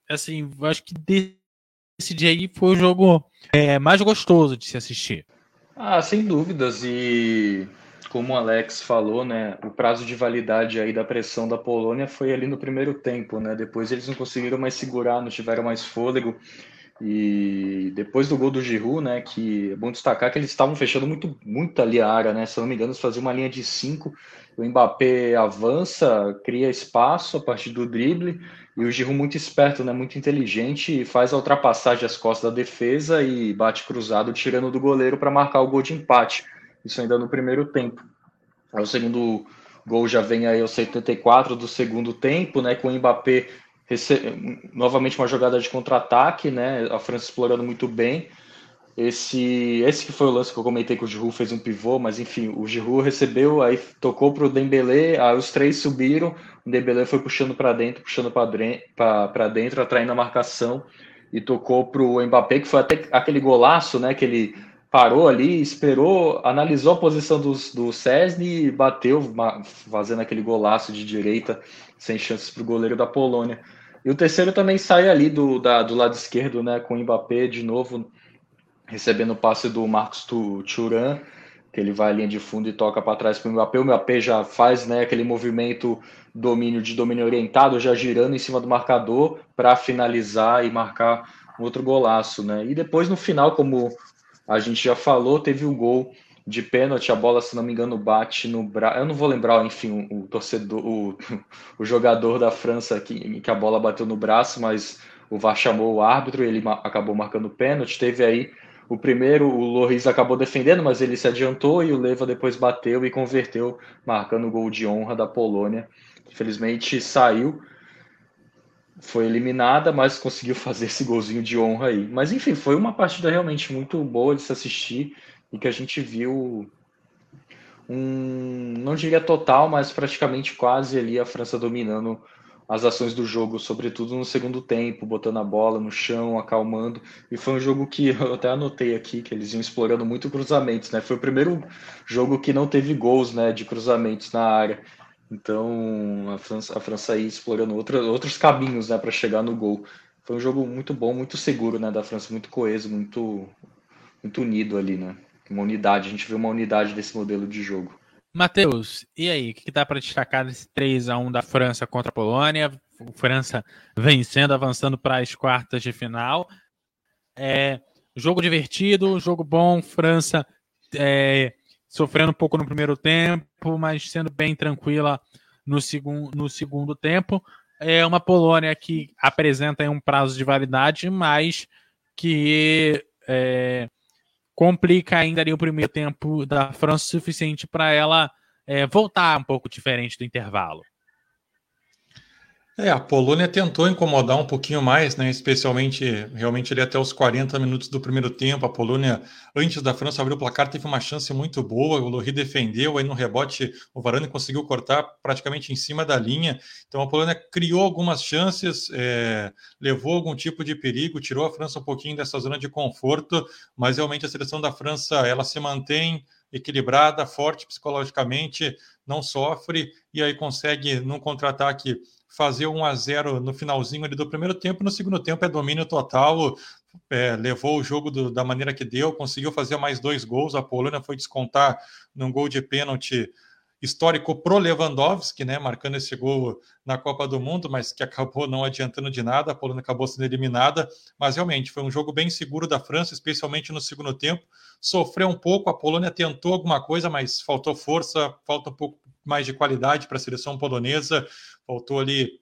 assim, acho que desse dia aí foi o jogo é, mais gostoso de se assistir. Ah, sem dúvidas. E como o Alex falou, né, o prazo de validade aí da pressão da Polônia foi ali no primeiro tempo, né? Depois eles não conseguiram mais segurar, não tiveram mais fôlego. E depois do gol do Giroud, né, que é bom destacar que eles estavam fechando muito, muito ali a área, né? Se não me engano, eles faziam uma linha de cinco. O Mbappé avança, cria espaço a partir do drible e o Giroud muito esperto, né, muito inteligente, faz a ultrapassagem às costas da defesa e bate cruzado, tirando do goleiro para marcar o gol de empate. Isso ainda no primeiro tempo. Aí o segundo gol já vem aí aos 74 do segundo tempo, né, com o Mbappé rece... novamente uma jogada de contra-ataque, né, a França explorando muito bem. Esse, esse que foi o lance que eu comentei que o Giroud fez um pivô, mas enfim, o Giroud recebeu, aí tocou para o Dembélé, aí os três subiram, o Dembélé foi puxando para dentro, puxando para dentro, atraindo a marcação e tocou para o Mbappé, que foi até aquele golaço, né, que ele parou ali, esperou, analisou a posição do, do Cesny e bateu, fazendo aquele golaço de direita, sem chances para o goleiro da Polônia. E o terceiro também sai ali do, da, do lado esquerdo, né, com o Mbappé de novo recebendo o passe do Marcos Turan, que ele vai à linha de fundo e toca para trás para o Mbappé. O Mbappé já faz né, aquele movimento domínio de domínio orientado, já girando em cima do marcador para finalizar e marcar outro golaço. Né? E depois, no final, como a gente já falou, teve o um gol de pênalti, a bola, se não me engano, bate no braço. Eu não vou lembrar, enfim, o, torcedor, o, o jogador da França que, que a bola bateu no braço, mas o VAR chamou o árbitro e ele acabou marcando pênalti. Teve aí o primeiro, o Loris acabou defendendo, mas ele se adiantou e o Leva depois bateu e converteu, marcando o gol de honra da Polônia. Infelizmente saiu, foi eliminada, mas conseguiu fazer esse golzinho de honra aí. Mas enfim, foi uma partida realmente muito boa de se assistir e que a gente viu um, não diria total, mas praticamente quase ali a França dominando as ações do jogo, sobretudo no segundo tempo, botando a bola no chão, acalmando. E foi um jogo que eu até anotei aqui, que eles iam explorando muito cruzamentos, né? Foi o primeiro jogo que não teve gols, né, de cruzamentos na área. Então a França, a França aí explorando outra, outros caminhos, né, para chegar no gol. Foi um jogo muito bom, muito seguro, né, da França, muito coeso, muito, muito unido ali, né? Uma unidade, a gente viu uma unidade desse modelo de jogo. Matheus, e aí, o que, dá para destacar desse 3 a 1 da França contra a Polônia? França vencendo, avançando para as quartas de final. É, jogo divertido, jogo bom, França é, sofrendo um pouco no primeiro tempo, mas sendo bem tranquila no, segun, no segundo tempo. É uma Polônia que apresenta um prazo de validade, mas que é, complica ainda ali o primeiro tempo da França o suficiente para ela é, voltar um pouco diferente do intervalo. É, a Polônia tentou incomodar um pouquinho mais, né? Especialmente realmente ali até os 40 minutos do primeiro tempo. A Polônia, antes da França abrir o placar, teve uma chance muito boa. O Lohri defendeu, aí no rebote o Varane conseguiu cortar praticamente em cima da linha. Então a Polônia criou algumas chances, é, levou algum tipo de perigo, tirou a França um pouquinho dessa zona de conforto, mas realmente a seleção da França ela se mantém equilibrada, forte psicologicamente, não sofre e aí consegue num contra-ataque fazer 1 a 0 no finalzinho ali do primeiro tempo, no segundo tempo é domínio total, é, levou o jogo do, da maneira que deu, conseguiu fazer mais dois gols, a Polônia foi descontar num gol de pênalti histórico pro Lewandowski, né, marcando esse gol na Copa do Mundo, mas que acabou não adiantando de nada, a Polônia acabou sendo eliminada, mas realmente foi um jogo bem seguro da França, especialmente no segundo tempo, sofreu um pouco, a Polônia tentou alguma coisa, mas faltou força, falta um pouco mais de qualidade para a seleção polonesa, faltou ali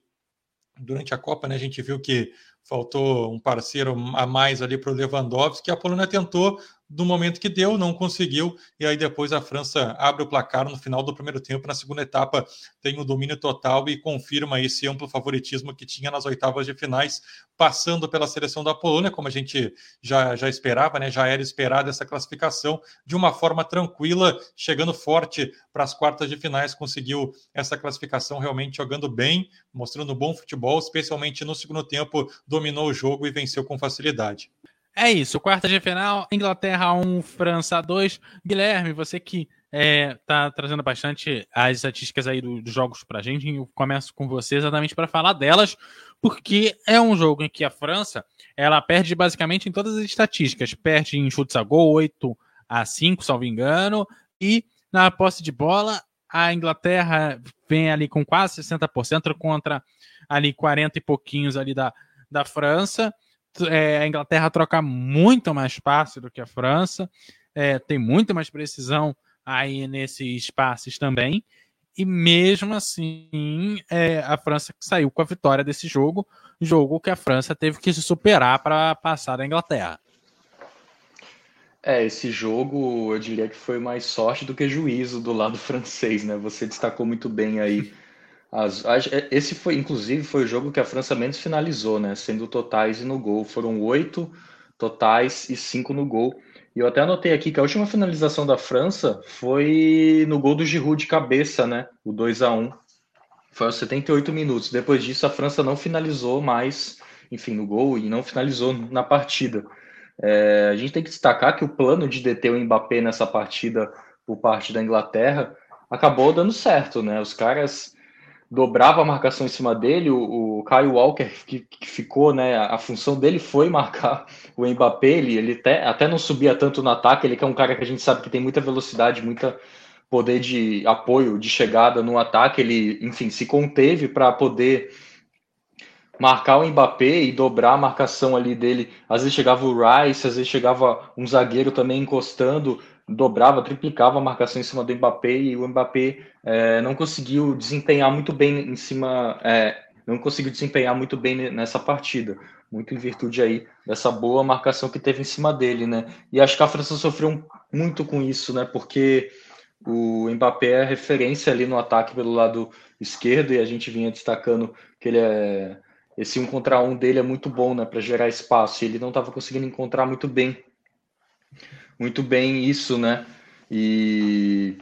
durante a Copa, né, a gente viu que faltou um parceiro a mais ali para o Lewandowski, a Polônia tentou, do momento que deu, não conseguiu, e aí depois a França abre o placar no final do primeiro tempo, na segunda etapa tem o domínio total e confirma esse amplo favoritismo que tinha nas oitavas de finais, passando pela seleção da Polônia, como a gente já, já esperava, né? já era esperada essa classificação, de uma forma tranquila, chegando forte para as quartas de finais, conseguiu essa classificação realmente jogando bem, mostrando bom futebol, especialmente no segundo tempo, dominou o jogo e venceu com facilidade. É isso, quarta de final, Inglaterra 1, França 2. Guilherme, você que é, tá trazendo bastante as estatísticas aí dos do jogos pra gente, eu começo com você exatamente para falar delas, porque é um jogo em que a França, ela perde basicamente em todas as estatísticas, perde em chutes a gol 8 a 5, salvo engano, e na posse de bola, a Inglaterra vem ali com quase 60% contra ali 40 e pouquinhos ali da, da França é, a Inglaterra troca muito mais passe do que a França, é, tem muito mais precisão aí nesses passes também. E mesmo assim, é, a França saiu com a vitória desse jogo, jogo que a França teve que se superar para passar da Inglaterra. É, esse jogo eu diria que foi mais sorte do que juízo do lado francês, né? Você destacou muito bem aí as, é, esse foi, inclusive, foi o jogo que a França menos finalizou, né? Sendo totais e no gol. Foram oito totais e cinco no gol. E eu até anotei aqui que a última finalização da França foi no gol do Giroud de cabeça, né? O 2 a 1 Foi aos 78 minutos. Depois disso, a França não finalizou mais, enfim, no gol e não finalizou na partida. É, a gente tem que destacar que o plano de deter o Mbappé nessa partida por parte da Inglaterra acabou dando certo, né? Os caras dobrava a marcação em cima dele, o, o Kyle Walker, que, que, ficou, né, a função dele foi marcar o Mbappé, ele, ele até, até não subia tanto no ataque, ele que é um cara que a gente sabe que tem muita velocidade, muita poder de apoio, de chegada no ataque, ele, enfim, se conteve para poder marcar o Mbappé e dobrar a marcação ali dele. Às vezes chegava o Rice, às vezes chegava um zagueiro também encostando, dobrava, triplicava a marcação em cima do Mbappé e o Mbappé é, não conseguiu desempenhar muito bem em cima, é, não conseguiu desempenhar muito bem nessa partida, muito em virtude aí dessa boa marcação que teve em cima dele, né? E acho que a França sofreu muito com isso, né? Porque o Mbappé é referência ali no ataque pelo lado esquerdo e a gente vinha destacando que ele é esse um contra um dele é muito bom, né, para gerar espaço. E ele não estava conseguindo encontrar muito bem muito bem isso, né? E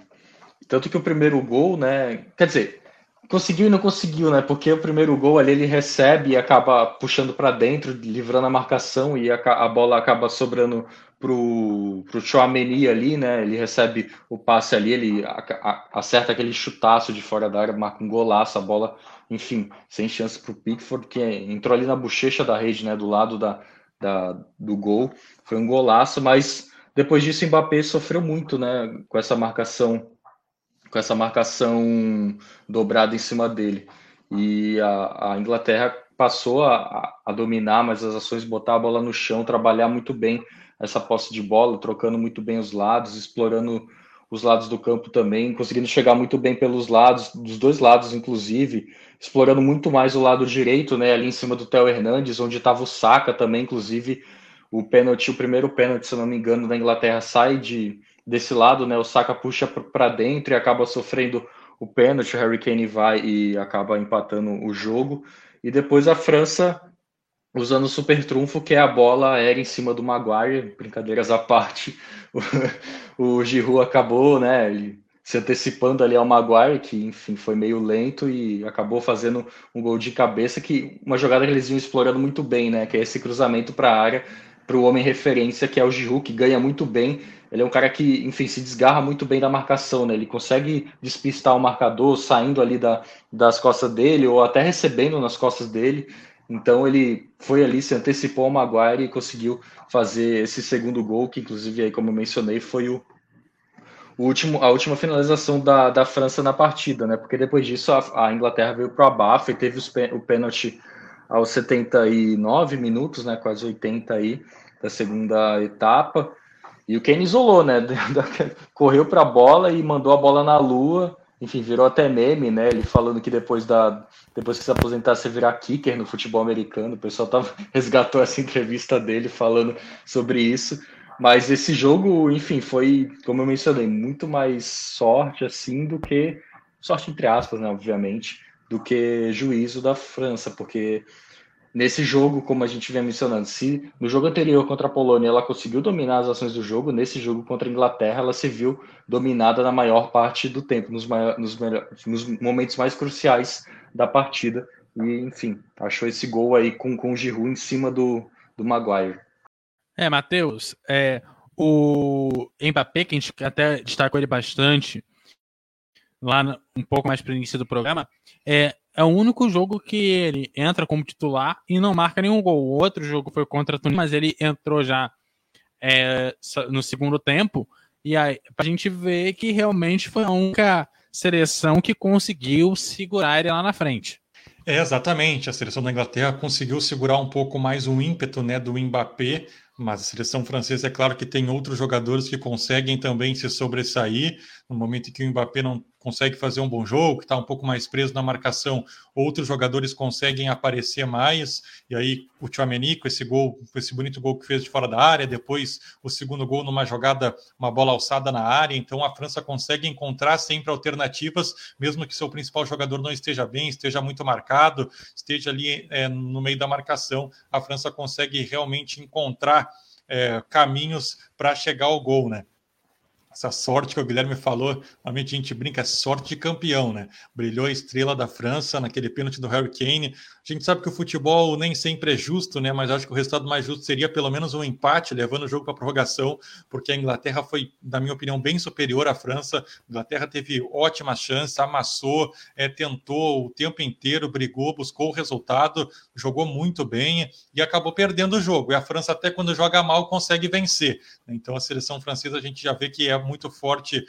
tanto que o primeiro gol, né? Quer dizer, conseguiu e não conseguiu, né? Porque o primeiro gol ali ele recebe e acaba puxando para dentro, livrando a marcação e a, a, bola acaba sobrando pro pro Chouameni ali, né? Ele recebe o passe ali, ele a, a, acerta aquele chutaço de fora da área, marca um golaço, a bola, enfim, sem chance pro Pickford que entrou ali na bochecha da rede, né? Do lado da, da do gol, foi um golaço, mas depois disso, o Mbappé sofreu muito, né, com essa marcação, com essa marcação dobrada em cima dele. E a, a Inglaterra passou a, a, dominar mais as ações, botar a bola no chão, trabalhar muito bem essa posse de bola, trocando muito bem os lados, explorando os lados do campo também, conseguindo chegar muito bem pelos lados, dos dois lados, inclusive, explorando muito mais o lado direito, né, ali em cima do Theo Hernandes, onde estava o Saka também, inclusive o pênalti, o primeiro pênalti, se não me engano, da Inglaterra sai de, desse lado, né, o Saka puxa para dentro e acaba sofrendo o pênalti, o Harry Kane vai e acaba empatando o jogo, e depois a França usando o super trunfo, que é a bola aérea em cima do Maguire, brincadeiras à parte, o, o Giroud acabou, né, se antecipando ali ao Maguire, que enfim foi meio lento e acabou fazendo um gol de cabeça que uma jogada que eles iam explorando muito bem, né? Que é esse cruzamento para a área para o homem referência que é o Giroud, que ganha muito bem. Ele é um cara que, enfim, se desgarra muito bem da marcação, né? Ele consegue despistar o marcador saindo ali da, das costas dele ou até recebendo nas costas dele. Então ele foi ali, se antecipou ao Maguire e conseguiu fazer esse segundo gol, que inclusive aí, como eu mencionei, foi o, o último, a última finalização da, da França na partida, né? Porque depois disso a, a Inglaterra veio para o abafo e teve os, o pênalti aos 79 minutos, né? Quase 80 aí da segunda etapa. E o Kane isolou, né? Correu para a bola e mandou a bola na lua. Enfim, virou até meme, né? Ele falando que depois da depois que se aposentar você virar kicker no futebol americano. O pessoal tava, resgatou essa entrevista dele falando sobre isso. Mas esse jogo, enfim, foi, como eu mencionei, muito mais sorte assim do que sorte entre aspas, né, obviamente, do que juízo da França, porque nesse jogo, como a gente vem mencionando, se no jogo anterior contra a Polônia ela conseguiu dominar as ações do jogo, nesse jogo contra a Inglaterra ela se viu dominada na maior parte do tempo, nos, maior, nos, nos momentos mais cruciais da partida. E, enfim, achou esse gol aí com, com o Giroud em cima do, do Maguire. É, Matheus, é, o Mbappé, que a gente até destacou ele bastante lá um pouco mais para o início do programa, é, é o único jogo que ele entra como titular e não marca nenhum gol. O outro jogo foi contra a Tunísia, mas ele entrou já é, no segundo tempo. E aí, a gente ver que realmente foi a única seleção que conseguiu segurar ele lá na frente. É, exatamente. A seleção da Inglaterra conseguiu segurar um pouco mais o ímpeto né, do Mbappé mas a seleção francesa, é claro que tem outros jogadores que conseguem também se sobressair. No momento em que o Mbappé não consegue fazer um bom jogo, que está um pouco mais preso na marcação, outros jogadores conseguem aparecer mais. E aí o Tchouameni com esse gol, com esse bonito gol que fez de fora da área, depois o segundo gol numa jogada, uma bola alçada na área. Então a França consegue encontrar sempre alternativas, mesmo que seu principal jogador não esteja bem, esteja muito marcado, esteja ali é, no meio da marcação. A França consegue realmente encontrar é, caminhos para chegar ao gol, né? Essa sorte que o Guilherme falou, normalmente a gente brinca, é sorte de campeão, né? Brilhou a estrela da França naquele pênalti do Harry Kane, a gente sabe que o futebol nem sempre é justo, né? Mas acho que o resultado mais justo seria pelo menos um empate, levando o jogo para prorrogação, porque a Inglaterra foi, na minha opinião, bem superior à França. A Inglaterra teve ótimas chances, amassou, é, tentou o tempo inteiro, brigou, buscou o resultado, jogou muito bem e acabou perdendo o jogo. E a França, até quando joga mal, consegue vencer. Então a seleção francesa a gente já vê que é muito forte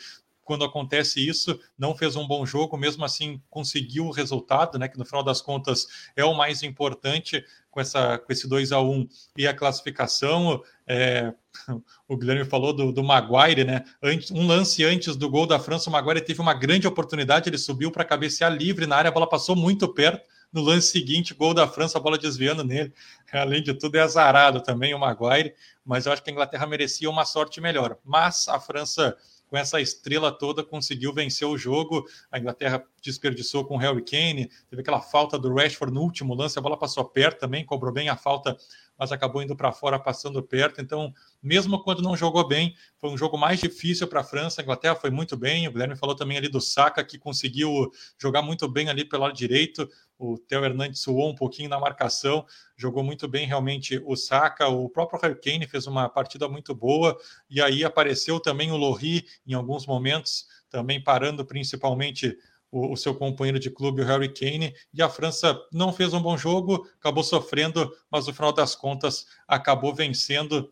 quando acontece isso, não fez um bom jogo, mesmo assim conseguiu o resultado, né? Que no final das contas é o mais importante com, essa, com esse 2 a 1 e a classificação. É, o Guilherme falou do, do Maguire, né? Antes, um lance antes do gol da França, o Maguire teve uma grande oportunidade, ele subiu para cabecear livre na área, a bola passou muito perto. No lance seguinte, gol da França, a bola desviando nele. Além de tudo, é azarado também o Maguire, mas eu acho que a Inglaterra merecia uma sorte melhor. Mas a França com essa estrela toda, conseguiu vencer o jogo. A Inglaterra desperdiçou com o Harry Kane, teve aquela falta do Rashford no último lance, a bola passou perto também, cobrou bem a falta, mas acabou indo para fora, passando perto. Então, mesmo quando não jogou bem, foi um jogo mais difícil para a França. A Inglaterra foi muito bem. O Guilherme falou também ali do Saka, que conseguiu jogar muito bem ali pelo lado direito. O Theo Hernandes suou um pouquinho na marcação, jogou muito bem realmente o Saka. O próprio Harry Kane fez uma partida muito boa. E aí apareceu também o Lohri em alguns momentos, também parando principalmente o, o, seu companheiro de clube, o Harry Kane, e a França não fez um bom jogo, acabou sofrendo, mas no final das contas acabou vencendo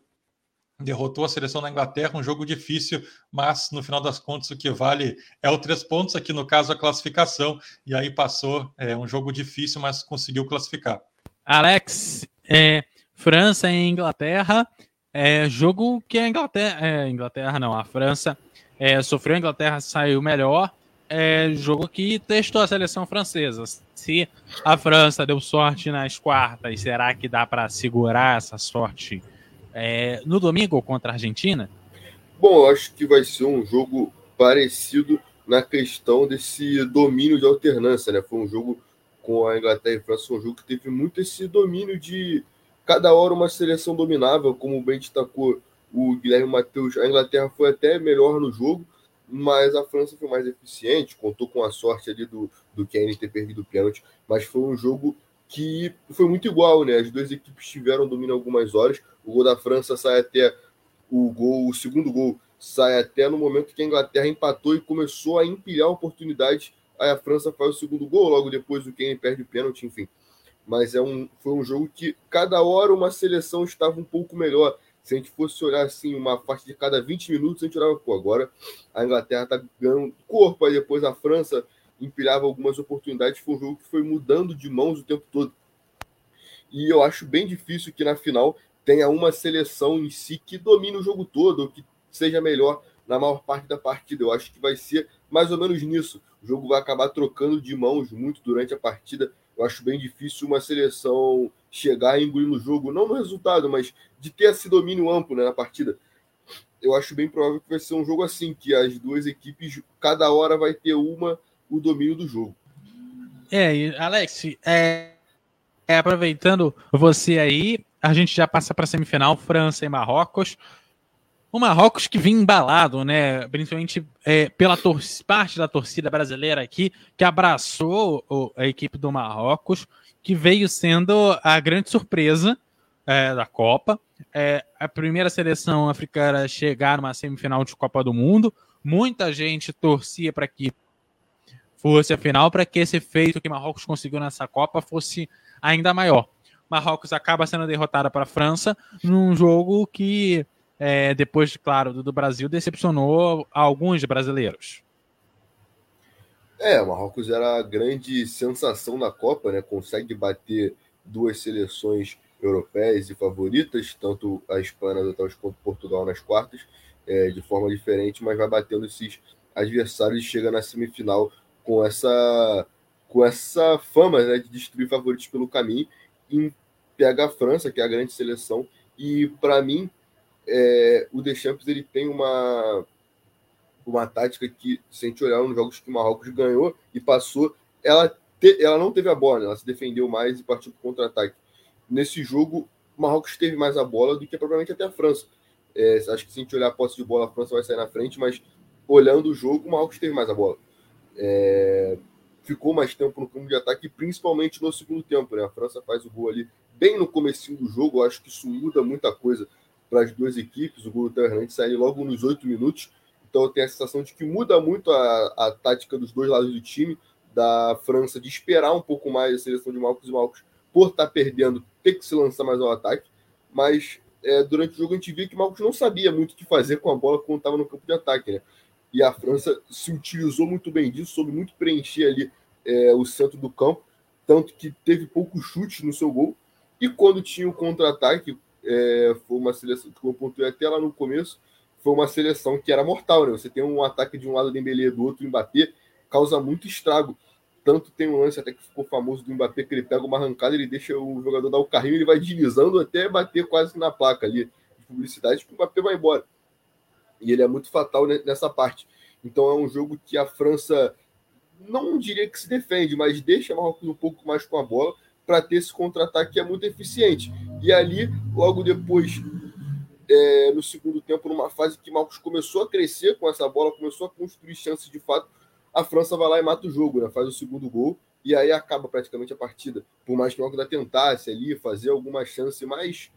derrotou a seleção da Inglaterra, um jogo difícil, mas no final das contas o que vale é o três pontos, aqui no caso a classificação, e aí passou, é um jogo difícil, mas conseguiu classificar. Alex, é, França e Inglaterra, é jogo que a Inglaterra, é, Inglaterra não, a França é, sofreu, a Inglaterra saiu melhor. É jogo que testou a seleção francesa. Se a França deu sorte nas quartas, será que dá para segurar essa sorte é, no domingo contra a Argentina? Bom, acho que vai ser um jogo parecido na questão desse domínio de alternância, né? Foi um jogo com a Inglaterra e a França, um jogo que teve muito esse domínio de cada hora uma seleção dominável, como bem destacou o Guilherme Matheus. A Inglaterra foi até melhor no jogo, mas a França foi mais eficiente, contou com a sorte ali do, do Kane ter perdido o pênalti, mas foi um jogo que foi muito igual, né? As duas equipes tiveram domínio algumas horas. O gol da França sai até o gol, o segundo gol sai até no momento que a Inglaterra empatou e começou a empilhar oportunidades. Aí a França faz o segundo gol, logo depois o Kane perde o pênalti, enfim. Mas é um, foi um jogo que cada hora uma seleção estava um pouco melhor. Se a gente fosse olhar assim, uma faixa de cada 20 minutos, a gente olhava, pô, agora a Inglaterra está ganhando corpo, aí depois a França empilhava algumas oportunidades. Foi um jogo que foi mudando de mãos o tempo todo. E eu acho bem difícil que na final tenha uma seleção em si que domine o jogo todo, ou que seja melhor na maior parte da partida. Eu acho que vai ser mais ou menos nisso. O jogo vai acabar trocando de mãos muito durante a partida. Eu acho bem difícil uma seleção chegar e engolir no jogo, não no resultado, mas de ter esse domínio amplo né, na partida. Eu acho bem provável que vai ser um jogo assim, que as duas equipes, cada hora vai ter uma o domínio do jogo. É, Alex, é, é, aproveitando você aí, a gente já passa para a semifinal, França e Marrocos. O Marrocos que vinha embalado, né? Principalmente é, pela parte da torcida brasileira aqui, que abraçou o, a equipe do Marrocos, que veio sendo a grande surpresa é, da Copa. É, a primeira seleção africana a chegar numa semifinal de Copa do Mundo. Muita gente torcia para que fosse a final, para que esse feito que Marrocos conseguiu nessa Copa fosse ainda maior. Marrocos acaba sendo derrotada para a França num jogo que, é, depois, claro, do, do Brasil, decepcionou alguns brasileiros. É, o Marrocos era a grande sensação da Copa, né? Consegue bater duas seleções europeias e favoritas, tanto a Espanha quanto Portugal nas quartas, é, de forma diferente, mas vai batendo esses adversários e chega na semifinal com essa com essa fama né, de destruir favoritos pelo caminho e pega a França, que é a grande seleção, e para mim é, o Deschamps ele tem uma uma tática que, se a gente olhar nos jogos que o Marrocos ganhou e passou, ela, te, ela não teve a bola, né? ela se defendeu mais e partiu para contra-ataque. Nesse jogo, o Marrocos teve mais a bola do que provavelmente até a França. É, acho que se a gente olhar a posse de bola, a França vai sair na frente, mas olhando o jogo, o Marrocos teve mais a bola. É, ficou mais tempo no campo de ataque, principalmente no segundo tempo. Né? A França faz o gol ali bem no começo do jogo. Acho que isso muda muita coisa para as duas equipes. O Theo Hernandes sai logo nos oito minutos. Então eu tenho a sensação de que muda muito a, a tática dos dois lados do time, da França de esperar um pouco mais a seleção de Marcos e Marcos por estar tá perdendo, ter que se lançar mais ao ataque. Mas é, durante o jogo a gente via que Marcos não sabia muito o que fazer com a bola quando estava no campo de ataque. Né? E a França se utilizou muito bem disso, soube muito preencher ali é, o centro do campo, tanto que teve poucos chutes no seu gol. E quando tinha o contra-ataque, é, foi uma seleção que eu pontuei até lá no começo, foi uma seleção que era mortal, né? Você tem um ataque de um lado do Dembélé do outro, Mbappé, causa muito estrago. Tanto tem um lance até que ficou famoso do Mbappé, que ele pega uma arrancada, ele deixa o jogador dar o carrinho, ele vai deslizando até bater quase na placa ali de publicidade, que o Mbappé vai embora. E ele é muito fatal nessa parte. Então é um jogo que a França não diria que se defende, mas deixa Marrocos um pouco mais com a bola para ter esse contra-ataque que é muito eficiente. E ali, logo depois, é, no segundo tempo, numa fase que Marcos começou a crescer com essa bola, começou a construir chances de fato, a França vai lá e mata o jogo, né? faz o segundo gol e aí acaba praticamente a partida. Por mais que o Marcos tentasse ali fazer alguma chance mais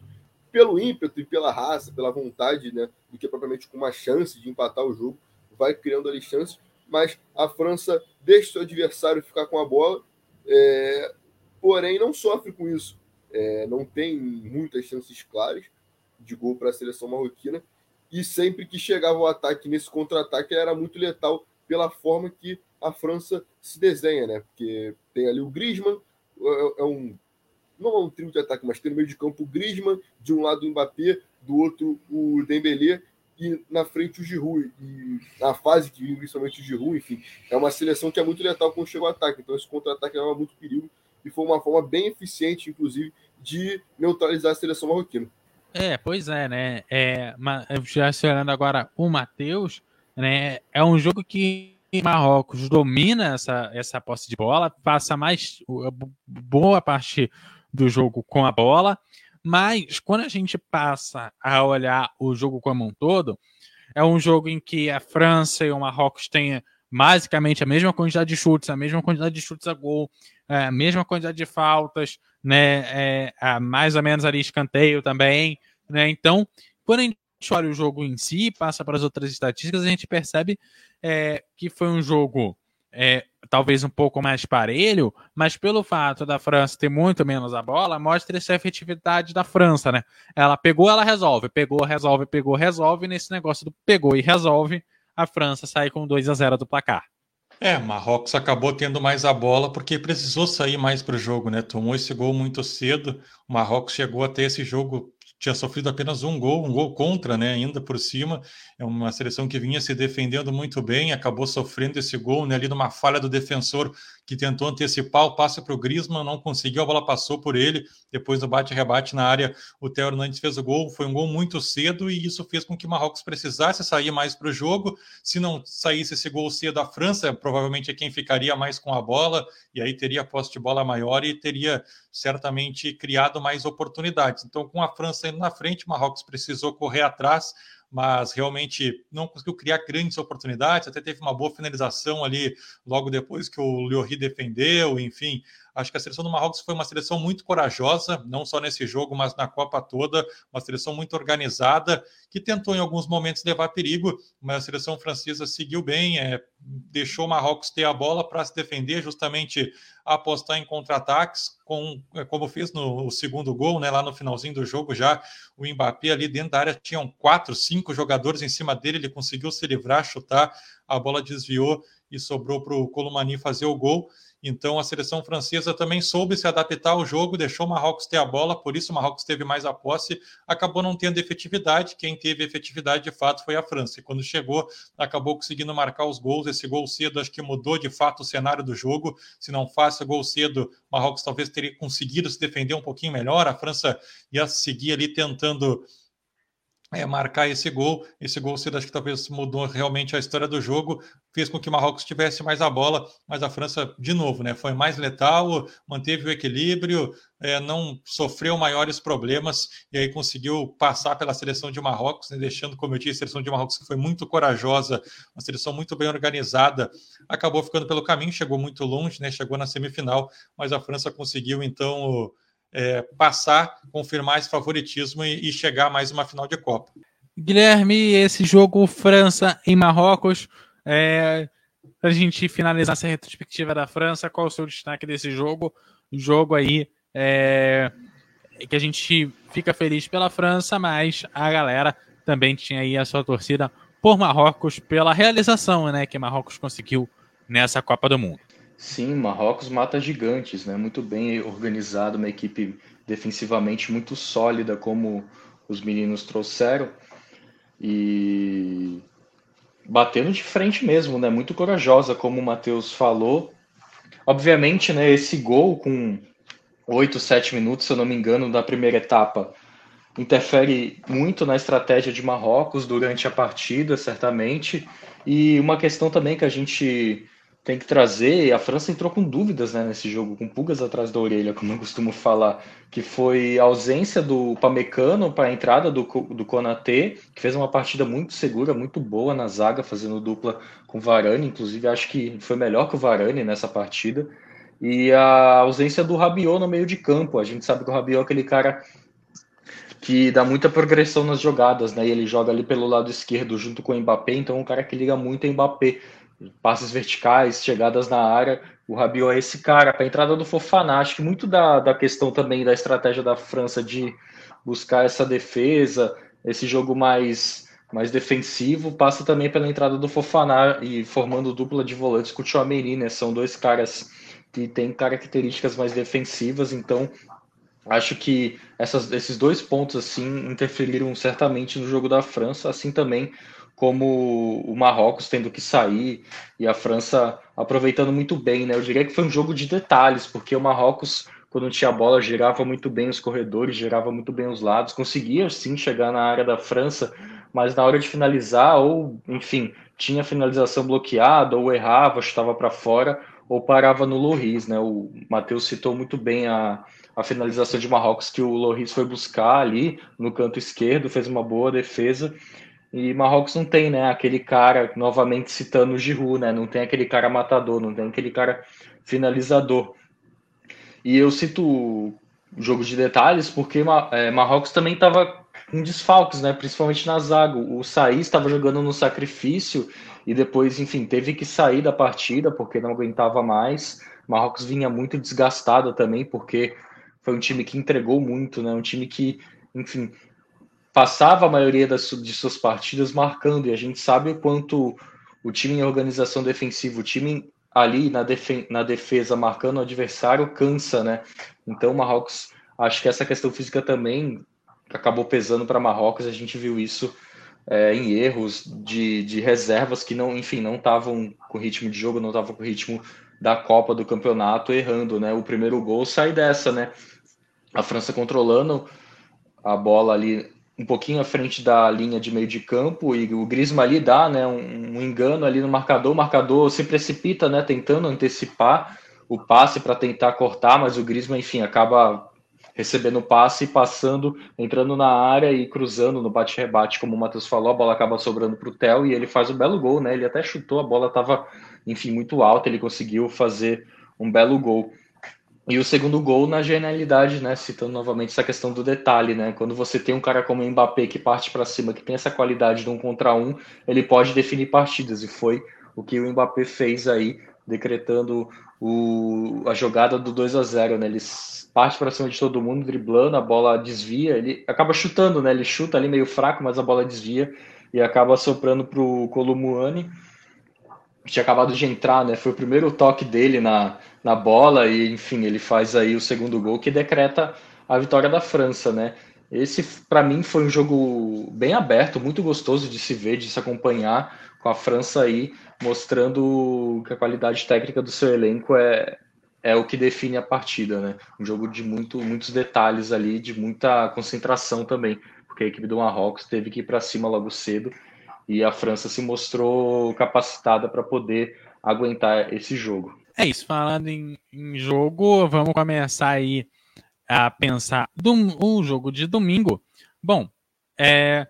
pelo ímpeto e pela raça, pela vontade, né, do que propriamente com uma chance de empatar o jogo, vai criando ali chances, mas a França deixa o adversário ficar com a bola, é, porém não sofre com isso. É, não tem muitas chances claras, de gol para a seleção marroquina. E sempre que chegava o ataque nesse contra-ataque, era muito letal pela forma que a França se desenha, né? Porque tem ali o Griezmann, é, é um não é um trio de ataque, mas tem no meio de campo o Griezmann, de um lado o Mbappé, do outro o Dembélé, e na frente o Giroud, e na fase que vive principalmente o Giroud, enfim, é uma seleção que é muito letal quando chega o ataque, então esse contra-ataque leva muito perigo, e foi uma forma bem eficiente, inclusive, de neutralizar a seleção marroquina. É, pois é, né? É, já esperando agora o Matheus, né? É um jogo que Marrocos domina essa, essa posse de bola, passa mais boa parte do jogo com a bola, mas quando a gente passa a olhar o jogo como um todo, é um jogo em que a França e o Marrocos têm basicamente a mesma quantidade de chutes, a mesma quantidade de chutes a gol, é, a mesma quantidade de faltas, né? É, mais ou menos ali escanteio também, né? Então, quando a gente olha o jogo em si, passa para as outras estatísticas, a gente percebe é, que foi um jogo é, talvez um pouco mais parelho, mas pelo fato da França ter muito menos a bola, mostra essa efetividade da França, né? Ela pegou, ela resolve, pegou, resolve, pegou, resolve, nesse negócio do pegou e resolve, a França sai com 2 a 0 do placar. É, Marrocos acabou tendo mais a bola porque precisou sair mais para o jogo, né? Tomou esse gol muito cedo. O Marrocos chegou até esse jogo tinha sofrido apenas um gol, um gol contra, né, ainda por cima. É uma seleção que vinha se defendendo muito bem, acabou sofrendo esse gol né, ali numa falha do defensor que tentou antecipar o passe para o Griezmann, não conseguiu, a bola passou por ele. Depois do bate-rebate na área, o Theo Hernandes fez o gol. Foi um gol muito cedo e isso fez com que o Marrocos precisasse sair mais para o jogo. Se não saísse esse gol cedo, a França provavelmente é quem ficaria mais com a bola e aí teria posse de bola maior e teria certamente criado mais oportunidades. Então, com a França indo na frente, o Marrocos precisou correr atrás mas realmente não conseguiu criar grandes oportunidades. Até teve uma boa finalização ali logo depois que o Lloris defendeu. Enfim, acho que a seleção do Marrocos foi uma seleção muito corajosa, não só nesse jogo, mas na Copa toda. Uma seleção muito organizada que tentou em alguns momentos levar perigo, mas a seleção francesa seguiu bem, é, deixou o Marrocos ter a bola para se defender, justamente apostar em contra-ataques, com, é, como fez no segundo gol, né, lá no finalzinho do jogo, já o Mbappé ali dentro da área tinham quatro, cinco jogadores em cima dele, ele conseguiu se livrar, chutar, a bola desviou e sobrou para o Colomani fazer o gol. Então a seleção francesa também soube se adaptar ao jogo, deixou o Marrocos ter a bola, por isso o Marrocos teve mais a posse, acabou não tendo efetividade. Quem teve efetividade de fato foi a França. E quando chegou, acabou conseguindo marcar os gols. Esse gol cedo acho que mudou de fato o cenário do jogo. Se não o gol cedo, o Marrocos talvez teria conseguido se defender um pouquinho melhor. A França ia seguir ali tentando é, marcar esse gol. Esse gol cedo acho que talvez mudou realmente a história do jogo, fez com que o Marrocos tivesse mais a bola, mas a França, de novo, né, foi mais letal, manteve o equilíbrio, é, não sofreu maiores problemas e aí conseguiu passar pela seleção de Marrocos, né, deixando, como eu disse, a seleção de Marrocos que foi muito corajosa, uma seleção muito bem organizada, acabou ficando pelo caminho, chegou muito longe, né, chegou na semifinal, mas a França conseguiu então é, passar, confirmar esse favoritismo e, e chegar a mais uma final de Copa. Guilherme, esse jogo França em Marrocos, é, para a gente finalizar essa retrospectiva da França, qual o seu destaque desse jogo? Jogo aí é, que a gente fica feliz pela França, mas a galera também tinha aí a sua torcida por Marrocos pela realização né, que Marrocos conseguiu nessa Copa do Mundo. Sim, Marrocos mata gigantes, né? Muito bem organizado, uma equipe defensivamente muito sólida, como os meninos trouxeram. E batendo de frente mesmo, né? Muito corajosa, como o Matheus falou. Obviamente, né, esse gol com 8, 7 minutos, se eu não me engano, da primeira etapa, interfere muito na estratégia de Marrocos durante a partida, certamente. E uma questão também que a gente tem que trazer. A França entrou com dúvidas né, nesse jogo, com pulgas atrás da orelha, como eu costumo falar, que foi a ausência do Pamecano para a entrada do, do Konaté, que fez uma partida muito segura, muito boa na zaga, fazendo dupla com o Varane. Inclusive, acho que foi melhor que o Varane nessa partida. E a ausência do Rabiot no meio de campo. A gente sabe que o Rabiot é aquele cara que dá muita progressão nas jogadas, né? E ele joga ali pelo lado esquerdo junto com o Mbappé, então é um cara que liga muito a Mbappé passes verticais, chegadas na área. O Rabiot é esse cara. Para a entrada do Fofana, acho que muito da, da questão também da estratégia da França de buscar essa defesa, esse jogo mais, mais defensivo, passa também pela entrada do Fofana e formando dupla de volantes com o Chouameni, né? São dois caras que têm características mais defensivas, então Acho que essas, esses dois pontos assim interferiram certamente no jogo da França, assim também como o Marrocos tendo que sair e a França aproveitando muito bem, né? Eu diria que foi um jogo de detalhes, porque o Marrocos, quando tinha a bola, girava muito bem os corredores, girava muito bem os lados, conseguia sim chegar na área da França, mas na hora de finalizar, ou enfim, tinha finalização bloqueada, ou errava, estava para fora, ou parava no Loris, né? O Matheus citou muito bem a, a finalização de Marrocos que o Loris foi buscar ali no canto esquerdo, fez uma boa defesa e Marrocos não tem, né? Aquele cara, novamente citando o Giroud, né? Não tem aquele cara matador, não tem aquele cara finalizador. E eu cito o jogo de detalhes porque é, Marrocos também estava com desfalques, né? Principalmente na zaga. O Saí estava jogando no sacrifício e depois, enfim, teve que sair da partida porque não aguentava mais. Marrocos vinha muito desgastado também porque foi um time que entregou muito, né? Um time que, enfim, passava a maioria das, de suas partidas marcando, e a gente sabe o quanto o time em organização defensiva, o time ali na, defen na defesa marcando o adversário cansa, né? Então o Marrocos, acho que essa questão física também acabou pesando para Marrocos, a gente viu isso é, em erros de, de reservas que não, enfim, não estavam com ritmo de jogo, não estavam com ritmo da Copa do Campeonato, errando, né? O primeiro gol sai dessa, né? A França controlando a bola ali um pouquinho à frente da linha de meio de campo e o Griezmann ali dá né, um, um engano ali no marcador, o marcador se precipita, né, tentando antecipar o passe para tentar cortar, mas o Griezmann, enfim, acaba recebendo o passe, passando, entrando na área e cruzando no bate-rebate, como o Matheus falou, a bola acaba sobrando para o Theo e ele faz um belo gol, né? Ele até chutou, a bola estava, enfim, muito alta, ele conseguiu fazer um belo gol. E o segundo gol na genialidade, né? Citando novamente essa questão do detalhe, né? Quando você tem um cara como o Mbappé que parte para cima, que tem essa qualidade de um contra um, ele pode definir partidas. E foi o que o Mbappé fez aí, decretando o, a jogada do 2 a 0 né? Ele parte para cima de todo mundo, driblando, a bola desvia, ele acaba chutando, né? Ele chuta ali meio fraco, mas a bola desvia e acaba soprando para o Columuani tinha acabado de entrar, né? Foi o primeiro toque dele na, na bola e, enfim, ele faz aí o segundo gol que decreta a vitória da França, né? Esse, para mim, foi um jogo bem aberto, muito gostoso de se ver, de se acompanhar, com a França aí mostrando que a qualidade técnica do seu elenco é, é o que define a partida, né? Um jogo de muito, muitos detalhes ali, de muita concentração também, porque a equipe do Marrocos teve que ir para cima logo cedo e a França se mostrou capacitada para poder aguentar esse jogo. É isso, falando em, em, jogo, vamos começar aí a pensar do, um jogo de domingo. Bom, é,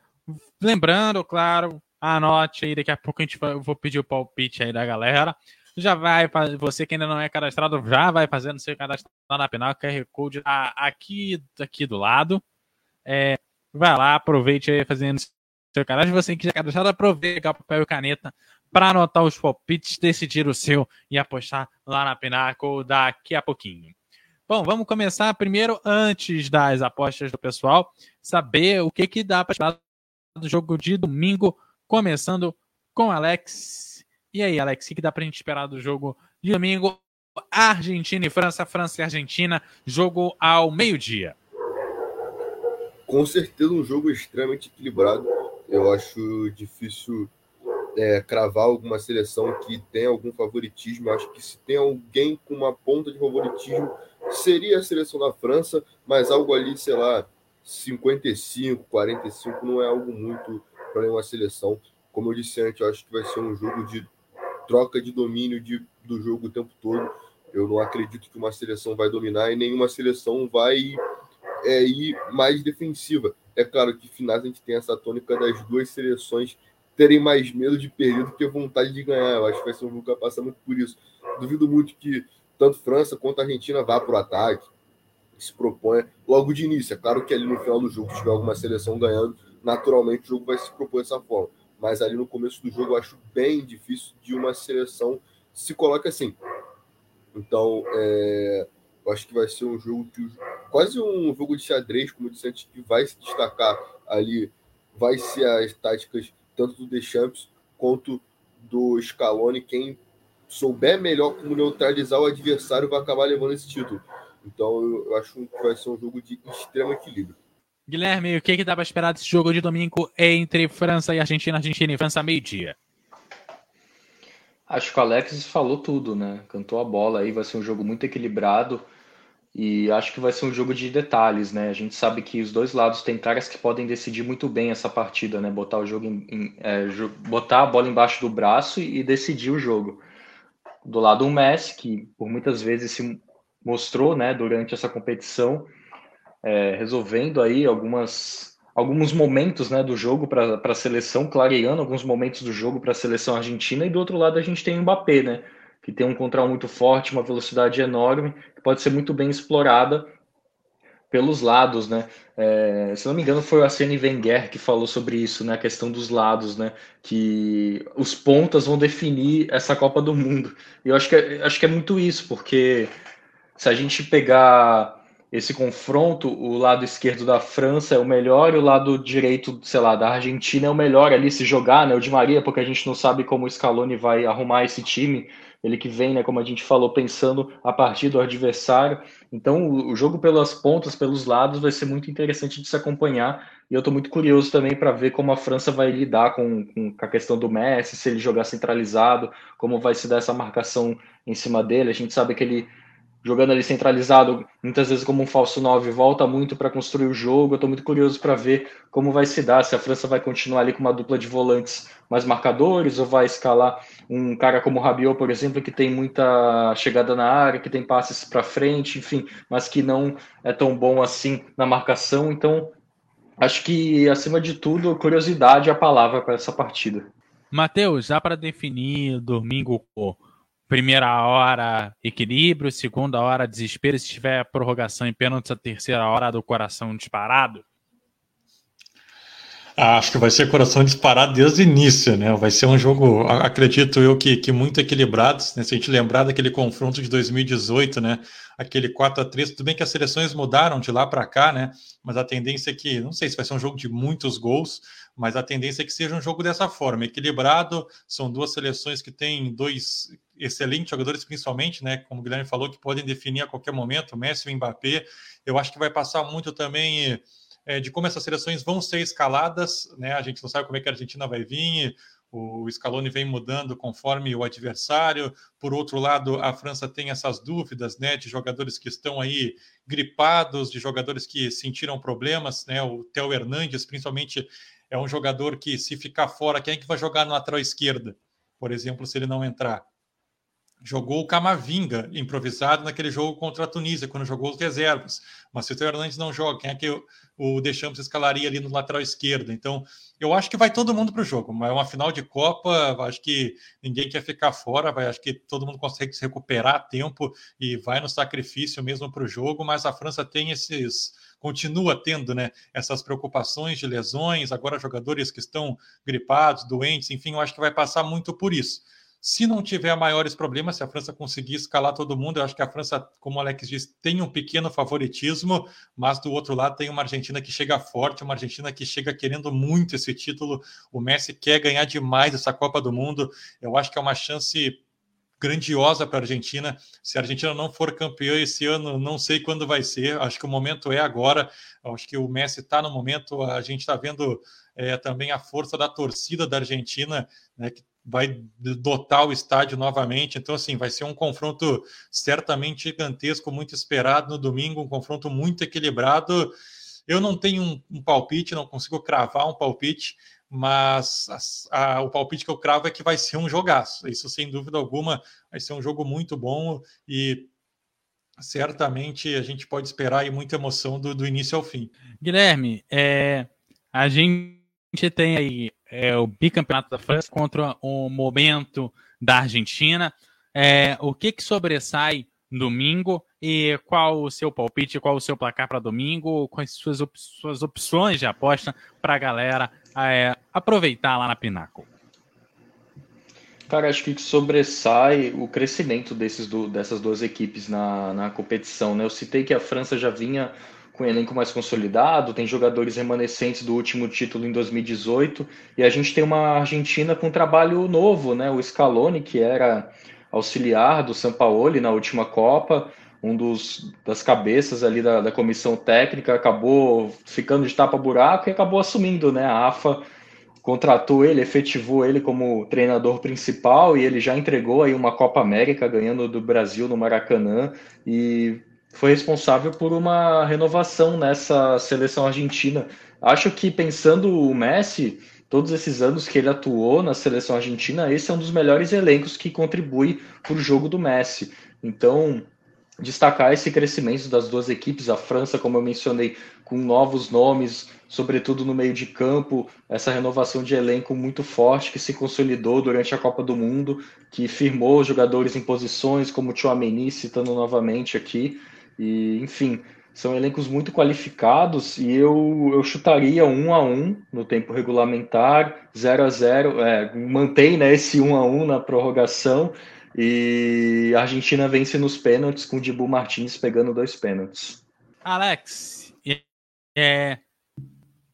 lembrando, claro, anote aí, daqui a pouco a gente vai, eu vou pedir o palpite aí da galera. Já vai, você que ainda não é cadastrado, já vai fazendo seu cadastro na Penal, QR Code tá aqui, aqui do lado. É, vai lá, aproveite aí fazendo seu. Se você quiser cadastrar, aproveita o papel e caneta para anotar os palpites, decidir o seu e apostar lá na Pinnacle daqui a pouquinho. Bom, vamos começar primeiro, antes das apostas do pessoal, saber o que, que dá para esperar do jogo de domingo, começando com Alex. E aí, Alex, o que, que dá para a gente esperar do jogo de domingo? Argentina e França, França e Argentina, jogo ao meio-dia. Com certeza um jogo extremamente equilibrado eu acho difícil é, cravar alguma seleção que tem algum favoritismo. Eu acho que se tem alguém com uma ponta de favoritismo, seria a seleção da França, mas algo ali, sei lá, 55, 45 não é algo muito para nenhuma seleção. Como eu disse antes, eu acho que vai ser um jogo de troca de domínio de, do jogo o tempo todo. Eu não acredito que uma seleção vai dominar e nenhuma seleção vai é, ir mais defensiva. É claro que finais a gente tem essa tônica das duas seleções terem mais medo de perder do que vontade de ganhar. Eu acho que vai ser um jogo que vai passar muito por isso. Duvido muito que tanto França quanto Argentina vá para o ataque, se proponha logo de início. É claro que ali no final do jogo, se tiver alguma seleção ganhando, naturalmente o jogo vai se propor dessa forma. Mas ali no começo do jogo eu acho bem difícil de uma seleção se coloque assim. Então, é, acho que vai ser um jogo que quase um jogo de xadrez, como eu disse antes, que vai se destacar ali, vai ser as táticas tanto do Deschamps quanto do Scaloni. Quem souber melhor como neutralizar o adversário vai acabar levando esse título. Então eu, acho que vai ser um jogo de extremo equilíbrio. Guilherme, o que, que dá para esperar desse jogo de domingo entre França e Argentina, Argentina e França meio-dia? Acho que o Alex falou tudo, né? Cantou a bola aí, vai ser um jogo muito equilibrado e acho que vai ser um jogo de detalhes, né? A gente sabe que os dois lados têm caras que podem decidir muito bem essa partida, né? Botar o jogo em, em é, botar a bola embaixo do braço e, e decidir o jogo. Do lado o Messi, que por muitas vezes se mostrou, né, durante essa competição, é, resolvendo aí algumas alguns momentos né, do jogo para a seleção, clareando alguns momentos do jogo para a seleção argentina, e do outro lado a gente tem o Mbappé, né, que tem um controle muito forte, uma velocidade enorme, que pode ser muito bem explorada pelos lados, né? É, se não me engano, foi o Arsene Wenger que falou sobre isso, né? A questão dos lados, né? Que os pontas vão definir essa Copa do Mundo. E eu acho que é, acho que é muito isso, porque se a gente pegar esse confronto, o lado esquerdo da França é o melhor e o lado direito, sei lá, da Argentina é o melhor ali se jogar, né? O Di Maria, porque a gente não sabe como o Scaloni vai arrumar esse time, ele que vem, né, como a gente falou, pensando a partir do adversário. Então, o, jogo pelas pontas, pelos lados, vai ser muito interessante de se acompanhar. E eu estou muito curioso também para ver como a França vai lidar com, com, a questão do Messi, se ele jogar centralizado, como vai se dar essa marcação em cima dele. A gente sabe que ele jogando ali centralizado, muitas vezes como um falso 9, volta muito para construir o jogo. Eu estou muito curioso para ver como vai se dar, se a França vai continuar ali com uma dupla de volantes mais marcadores ou vai escalar um cara como o Rabiot, por exemplo, que tem muita chegada na área, que tem passes para frente, enfim, mas que não é tão bom assim na marcação. Então, acho que acima de tudo, curiosidade é a palavra para essa partida. Matheus, já para definir domingo primeira hora equilíbrio, segunda hora desespero, se tiver prorrogação em pênalti, a terceira hora do coração disparado? Ah, acho que vai ser coração disparado desde o início, né? Vai ser um jogo, acredito eu, que, que muito equilibrado. Né? Se a gente lembrar daquele confronto de 2018, né? Aquele 4 a 3 tudo bem que as seleções mudaram de lá para cá, né? Mas a tendência é que, não sei se vai ser um jogo de muitos gols, mas a tendência é que seja um jogo dessa forma, equilibrado. São duas seleções que têm dois excelentes jogadores, principalmente, né? Como o Guilherme falou, que podem definir a qualquer momento, Messi e Mbappé. Eu acho que vai passar muito também é, de como essas seleções vão ser escaladas, né? A gente não sabe como é que a Argentina vai vir. O Scaloni vem mudando conforme o adversário. Por outro lado, a França tem essas dúvidas, né, de jogadores que estão aí gripados, de jogadores que sentiram problemas, né? O Theo Hernandes, principalmente, é um jogador que, se ficar fora, quem é que vai jogar na lateral esquerda? Por exemplo, se ele não entrar. Jogou o Camavinga improvisado naquele jogo contra a Tunísia, quando jogou os reservas. Mas se o Theo Hernandes não joga, quem é que o, o escalaria ali no lateral esquerdo? Então, eu acho que vai todo mundo para o jogo. É uma final de Copa, acho que ninguém quer ficar fora, vai, acho que todo mundo consegue se recuperar a tempo e vai no sacrifício mesmo para o jogo. Mas a França tem esses continua tendo né, essas preocupações de lesões, agora jogadores que estão gripados, doentes, enfim, eu acho que vai passar muito por isso. Se não tiver maiores problemas, se a França conseguir escalar todo mundo, eu acho que a França, como o Alex disse, tem um pequeno favoritismo, mas do outro lado tem uma Argentina que chega forte, uma Argentina que chega querendo muito esse título. O Messi quer ganhar demais essa Copa do Mundo. Eu acho que é uma chance grandiosa para a Argentina. Se a Argentina não for campeã esse ano, não sei quando vai ser. Acho que o momento é agora. Acho que o Messi está no momento. A gente está vendo é, também a força da torcida da Argentina, né, que vai dotar o estádio novamente. Então, assim, vai ser um confronto certamente gigantesco, muito esperado no domingo, um confronto muito equilibrado. Eu não tenho um, um palpite, não consigo cravar um palpite, mas a, a, o palpite que eu cravo é que vai ser um jogaço. Isso, sem dúvida alguma, vai ser um jogo muito bom e certamente a gente pode esperar aí muita emoção do, do início ao fim. Guilherme, é, a gente tem aí é, o bicampeonato da França contra o momento da Argentina. É, o que, que sobressai domingo e qual o seu palpite, qual o seu placar para domingo, quais suas, op suas opções de aposta para a galera é, aproveitar lá na Pinaco? Cara, acho que sobressai o crescimento desses do, dessas duas equipes na, na competição. Né? Eu citei que a França já vinha com elenco mais consolidado, tem jogadores remanescentes do último título em 2018, e a gente tem uma Argentina com um trabalho novo, né? O Scaloni, que era auxiliar do Sampaoli na última Copa, um dos das cabeças ali da, da comissão técnica, acabou ficando de tapa-buraco e acabou assumindo, né? A AFA contratou ele, efetivou ele como treinador principal e ele já entregou aí uma Copa América ganhando do Brasil no Maracanã e foi responsável por uma renovação nessa seleção argentina. Acho que pensando o Messi, todos esses anos que ele atuou na seleção argentina, esse é um dos melhores elencos que contribui para o jogo do Messi. Então, destacar esse crescimento das duas equipes, a França, como eu mencionei, com novos nomes, sobretudo no meio de campo, essa renovação de elenco muito forte que se consolidou durante a Copa do Mundo, que firmou jogadores em posições como o Chouameni, citando novamente aqui, e enfim, são elencos muito qualificados e eu, eu chutaria um a um no tempo regulamentar, 0 a 0 é, mantém né, esse um a um na prorrogação e a Argentina vence nos pênaltis com o Dibu Martins pegando dois pênaltis. Alex, é,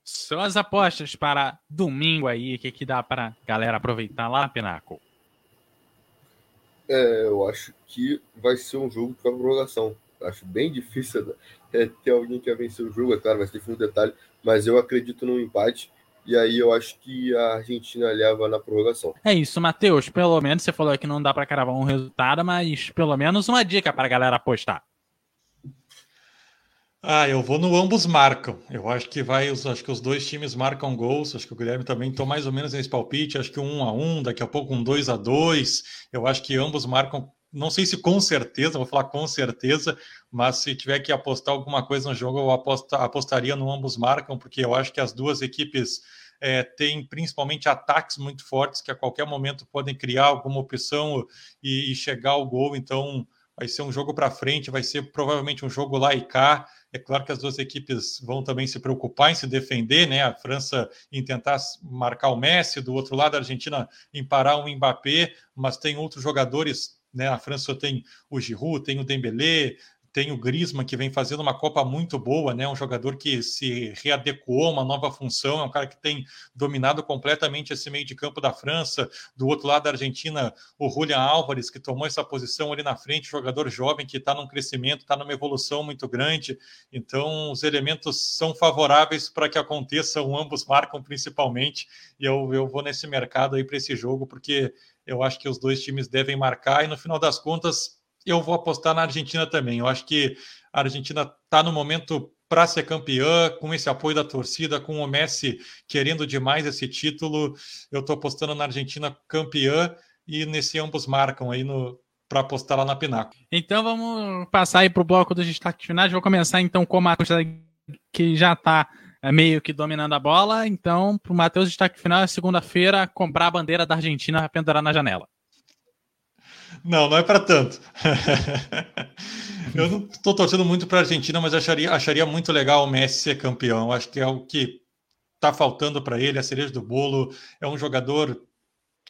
são as apostas para domingo aí, o que, que dá para galera aproveitar lá, Pinaco? É, eu acho que vai ser um jogo para prorrogação. Acho bem difícil é, ter alguém que vai vencer o jogo, é claro, vai ser no detalhe, mas eu acredito no empate. E aí eu acho que a Argentina leva na prorrogação. É isso, Matheus. Pelo menos você falou que não dá para cravar um resultado, mas pelo menos uma dica para a galera apostar. Ah, eu vou no ambos marcam. Eu acho que vai, acho que os dois times marcam gols. Acho que o Guilherme também estou mais ou menos nesse palpite. Acho que um a um, daqui a pouco um 2 a 2 Eu acho que ambos marcam. Não sei se com certeza, vou falar com certeza, mas se tiver que apostar alguma coisa no jogo, eu aposta, apostaria no ambos marcam, porque eu acho que as duas equipes é, têm principalmente ataques muito fortes que a qualquer momento podem criar alguma opção e, e chegar ao gol. Então, vai ser um jogo para frente, vai ser provavelmente um jogo lá e cá. É claro que as duas equipes vão também se preocupar em se defender, né? A França em tentar marcar o Messi, do outro lado a Argentina em parar o Mbappé, mas tem outros jogadores, né? A França tem o Giroud, tem o Dembélé, tem o Griezmann, que vem fazendo uma Copa muito boa, né? Um jogador que se readequou a uma nova função, é um cara que tem dominado completamente esse meio de campo da França. Do outro lado da Argentina, o Julian Álvares, que tomou essa posição ali na frente, jogador jovem que está num crescimento, está numa evolução muito grande. Então, os elementos são favoráveis para que aconteçam, ambos marcam principalmente. E eu, eu vou nesse mercado aí para esse jogo, porque eu acho que os dois times devem marcar e no final das contas eu vou apostar na Argentina também. Eu acho que a Argentina está no momento para ser campeã, com esse apoio da torcida, com o Messi querendo demais esse título. Eu estou apostando na Argentina campeã e nesse ambos marcam aí no para apostar lá na Pinaco. Então vamos passar aí para o bloco dos destaques finais. Vou começar então com o Matheus que já está é, meio que dominando a bola. Então, para o Matheus, destaque final é segunda-feira comprar a bandeira da Argentina pendurar na janela. Não, não é para tanto. eu não estou torcendo muito para a Argentina, mas acharia, acharia muito legal o Messi ser campeão. Acho que é o que está faltando para ele, a cereja do bolo. É um jogador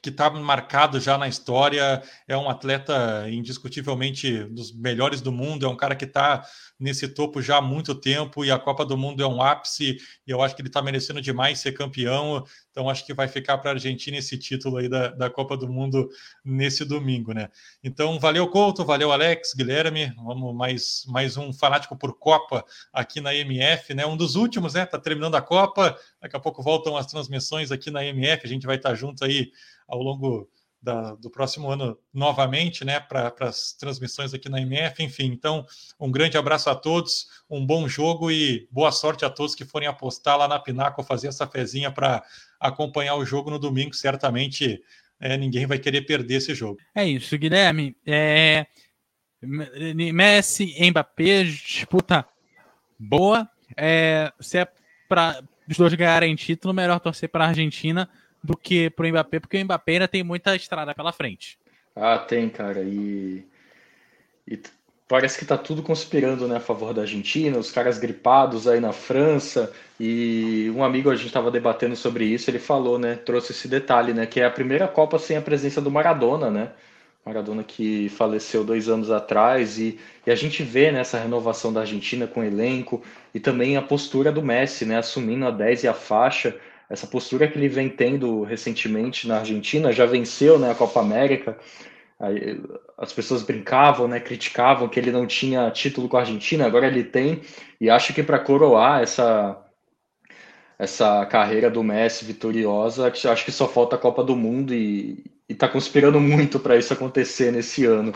que está marcado já na história, é um atleta indiscutivelmente dos melhores do mundo, é um cara que está nesse topo já há muito tempo e a Copa do Mundo é um ápice e eu acho que ele está merecendo demais ser campeão, então acho que vai ficar para a Argentina esse título aí da, da Copa do Mundo nesse domingo, né? Então valeu Couto, valeu Alex, Guilherme, vamos mais, mais um fanático por Copa aqui na MF, né? Um dos últimos, né? Tá terminando a Copa, daqui a pouco voltam as transmissões aqui na MF, a gente vai estar tá junto aí ao longo da, do próximo ano novamente, né, para as transmissões aqui na MF. Enfim, então, um grande abraço a todos, um bom jogo e boa sorte a todos que forem apostar lá na Pinaco, fazer essa fezinha para acompanhar o jogo no domingo. Certamente é, ninguém vai querer perder esse jogo. É isso, Guilherme. É... Messi, Mbappé, disputa boa. É, se é para os dois ganharem título, melhor torcer para a Argentina do que pro Mbappé, porque o Mbappé ainda tem muita estrada pela frente. Ah, tem, cara. E, e parece que tá tudo conspirando né, a favor da Argentina, os caras gripados aí na França. E um amigo, a gente estava debatendo sobre isso, ele falou, né? Trouxe esse detalhe, né? Que é a primeira Copa sem a presença do Maradona, né? Maradona que faleceu dois anos atrás, e, e, a gente vê nessa né, renovação da Argentina com o elenco e também a postura do Messi, né, assumindo a 10 e a faixa essa postura que ele vem tendo recentemente na Argentina, já venceu né, a Copa América, Aí, as pessoas brincavam, né, criticavam que ele não tinha título com a Argentina, agora ele tem, e acho que para coroar essa, essa carreira do Messi vitoriosa, acho que só falta a Copa do Mundo e, está conspirando muito para isso acontecer nesse ano.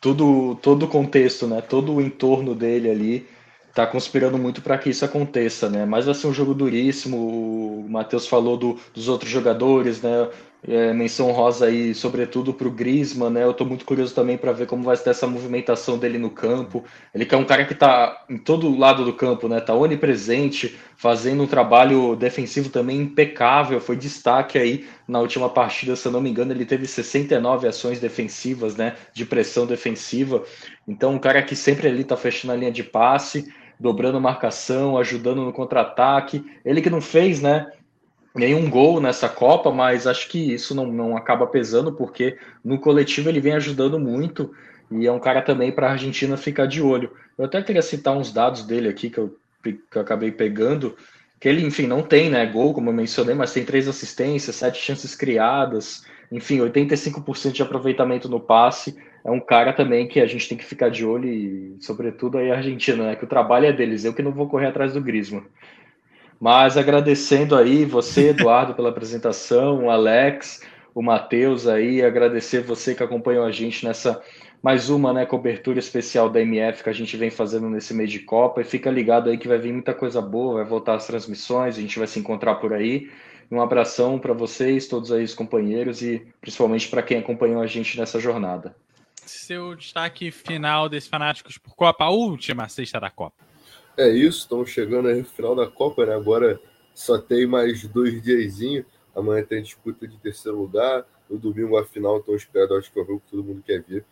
Tudo, todo o contexto, né, todo o entorno dele ali está conspirando muito para que isso aconteça, né? Mas vai ser um jogo duríssimo. O Matheus falou do, dos outros jogadores, né? É, menção rosa aí, sobretudo para o Griezmann, né? Eu estou muito curioso também para ver como vai ser essa movimentação dele no campo. Ele que é um cara que está em todo lado do campo, né? Tá onipresente, fazendo um trabalho defensivo também impecável. Foi destaque aí na última partida, se eu não me engano, ele teve 69 ações defensivas, né? De pressão defensiva. Então, um cara que sempre ali está fechando a linha de passe, dobrando marcação, ajudando no contra-ataque. Ele que não fez, né? nenhum gol nessa Copa, mas acho que isso não, não acaba pesando, porque no coletivo ele vem ajudando muito e é um cara também para a Argentina ficar de olho. Eu até queria citar uns dados dele aqui que eu, que eu acabei pegando, que ele, enfim, não tem né, gol, como eu mencionei, mas tem três assistências, sete chances criadas, enfim, 85% de aproveitamento no passe. É um cara também que a gente tem que ficar de olho e, sobretudo, aí a Argentina, né? Que o trabalho é deles, eu que não vou correr atrás do Griezmann. Mas agradecendo aí você, Eduardo, pela apresentação, o Alex, o Matheus aí, agradecer você que acompanhou a gente nessa mais uma né, cobertura especial da MF que a gente vem fazendo nesse mês de Copa. E fica ligado aí que vai vir muita coisa boa, vai voltar as transmissões, a gente vai se encontrar por aí. Um abração para vocês, todos aí os companheiros e principalmente para quem acompanhou a gente nessa jornada. Seu destaque final desse Fanáticos por Copa, a última sexta da Copa. É isso, estamos chegando aí no final da Copa, né? Agora só tem mais dois diazinhos. Amanhã tem disputa de terceiro lugar. No domingo a final, estou esperando, acho que é o jogo que todo mundo quer ver.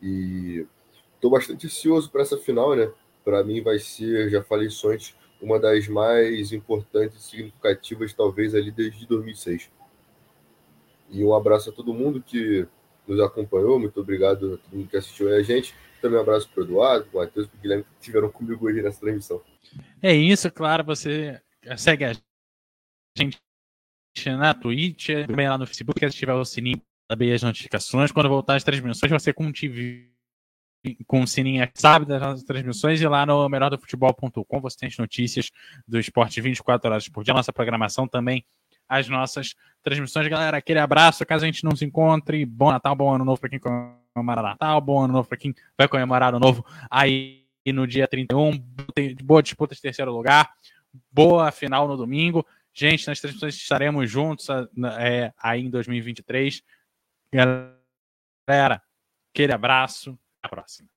E estou bastante ansioso para essa final, né? Para mim vai ser, já falei isso antes, uma das mais importantes e significativas, talvez, ali desde 2006. E um abraço a todo mundo que nos acompanhou. Muito obrigado a todo mundo que assistiu a gente. Também um abraço para o Eduardo, para o Matheus, para o Guilherme, que estiveram comigo hoje nessa transmissão. É isso, claro. Você segue a gente na Twitch, também lá no Facebook, se tiver o sininho para saber as notificações. Quando voltar as transmissões, você com o TV com o sininho sabe das nossas transmissões e lá no melhordofutebol.com você tem as notícias do esporte 24 horas por dia, nossa programação também, as nossas transmissões. Galera, aquele abraço, caso a gente não se encontre, bom Natal, bom ano novo para quem comemorar Natal, bom ano novo para quem vai comemorar o novo aí no dia 31. Boa disputa de terceiro lugar, boa final no domingo. Gente, nas transmissões estaremos juntos é, aí em 2023. Galera, aquele abraço. Próxima.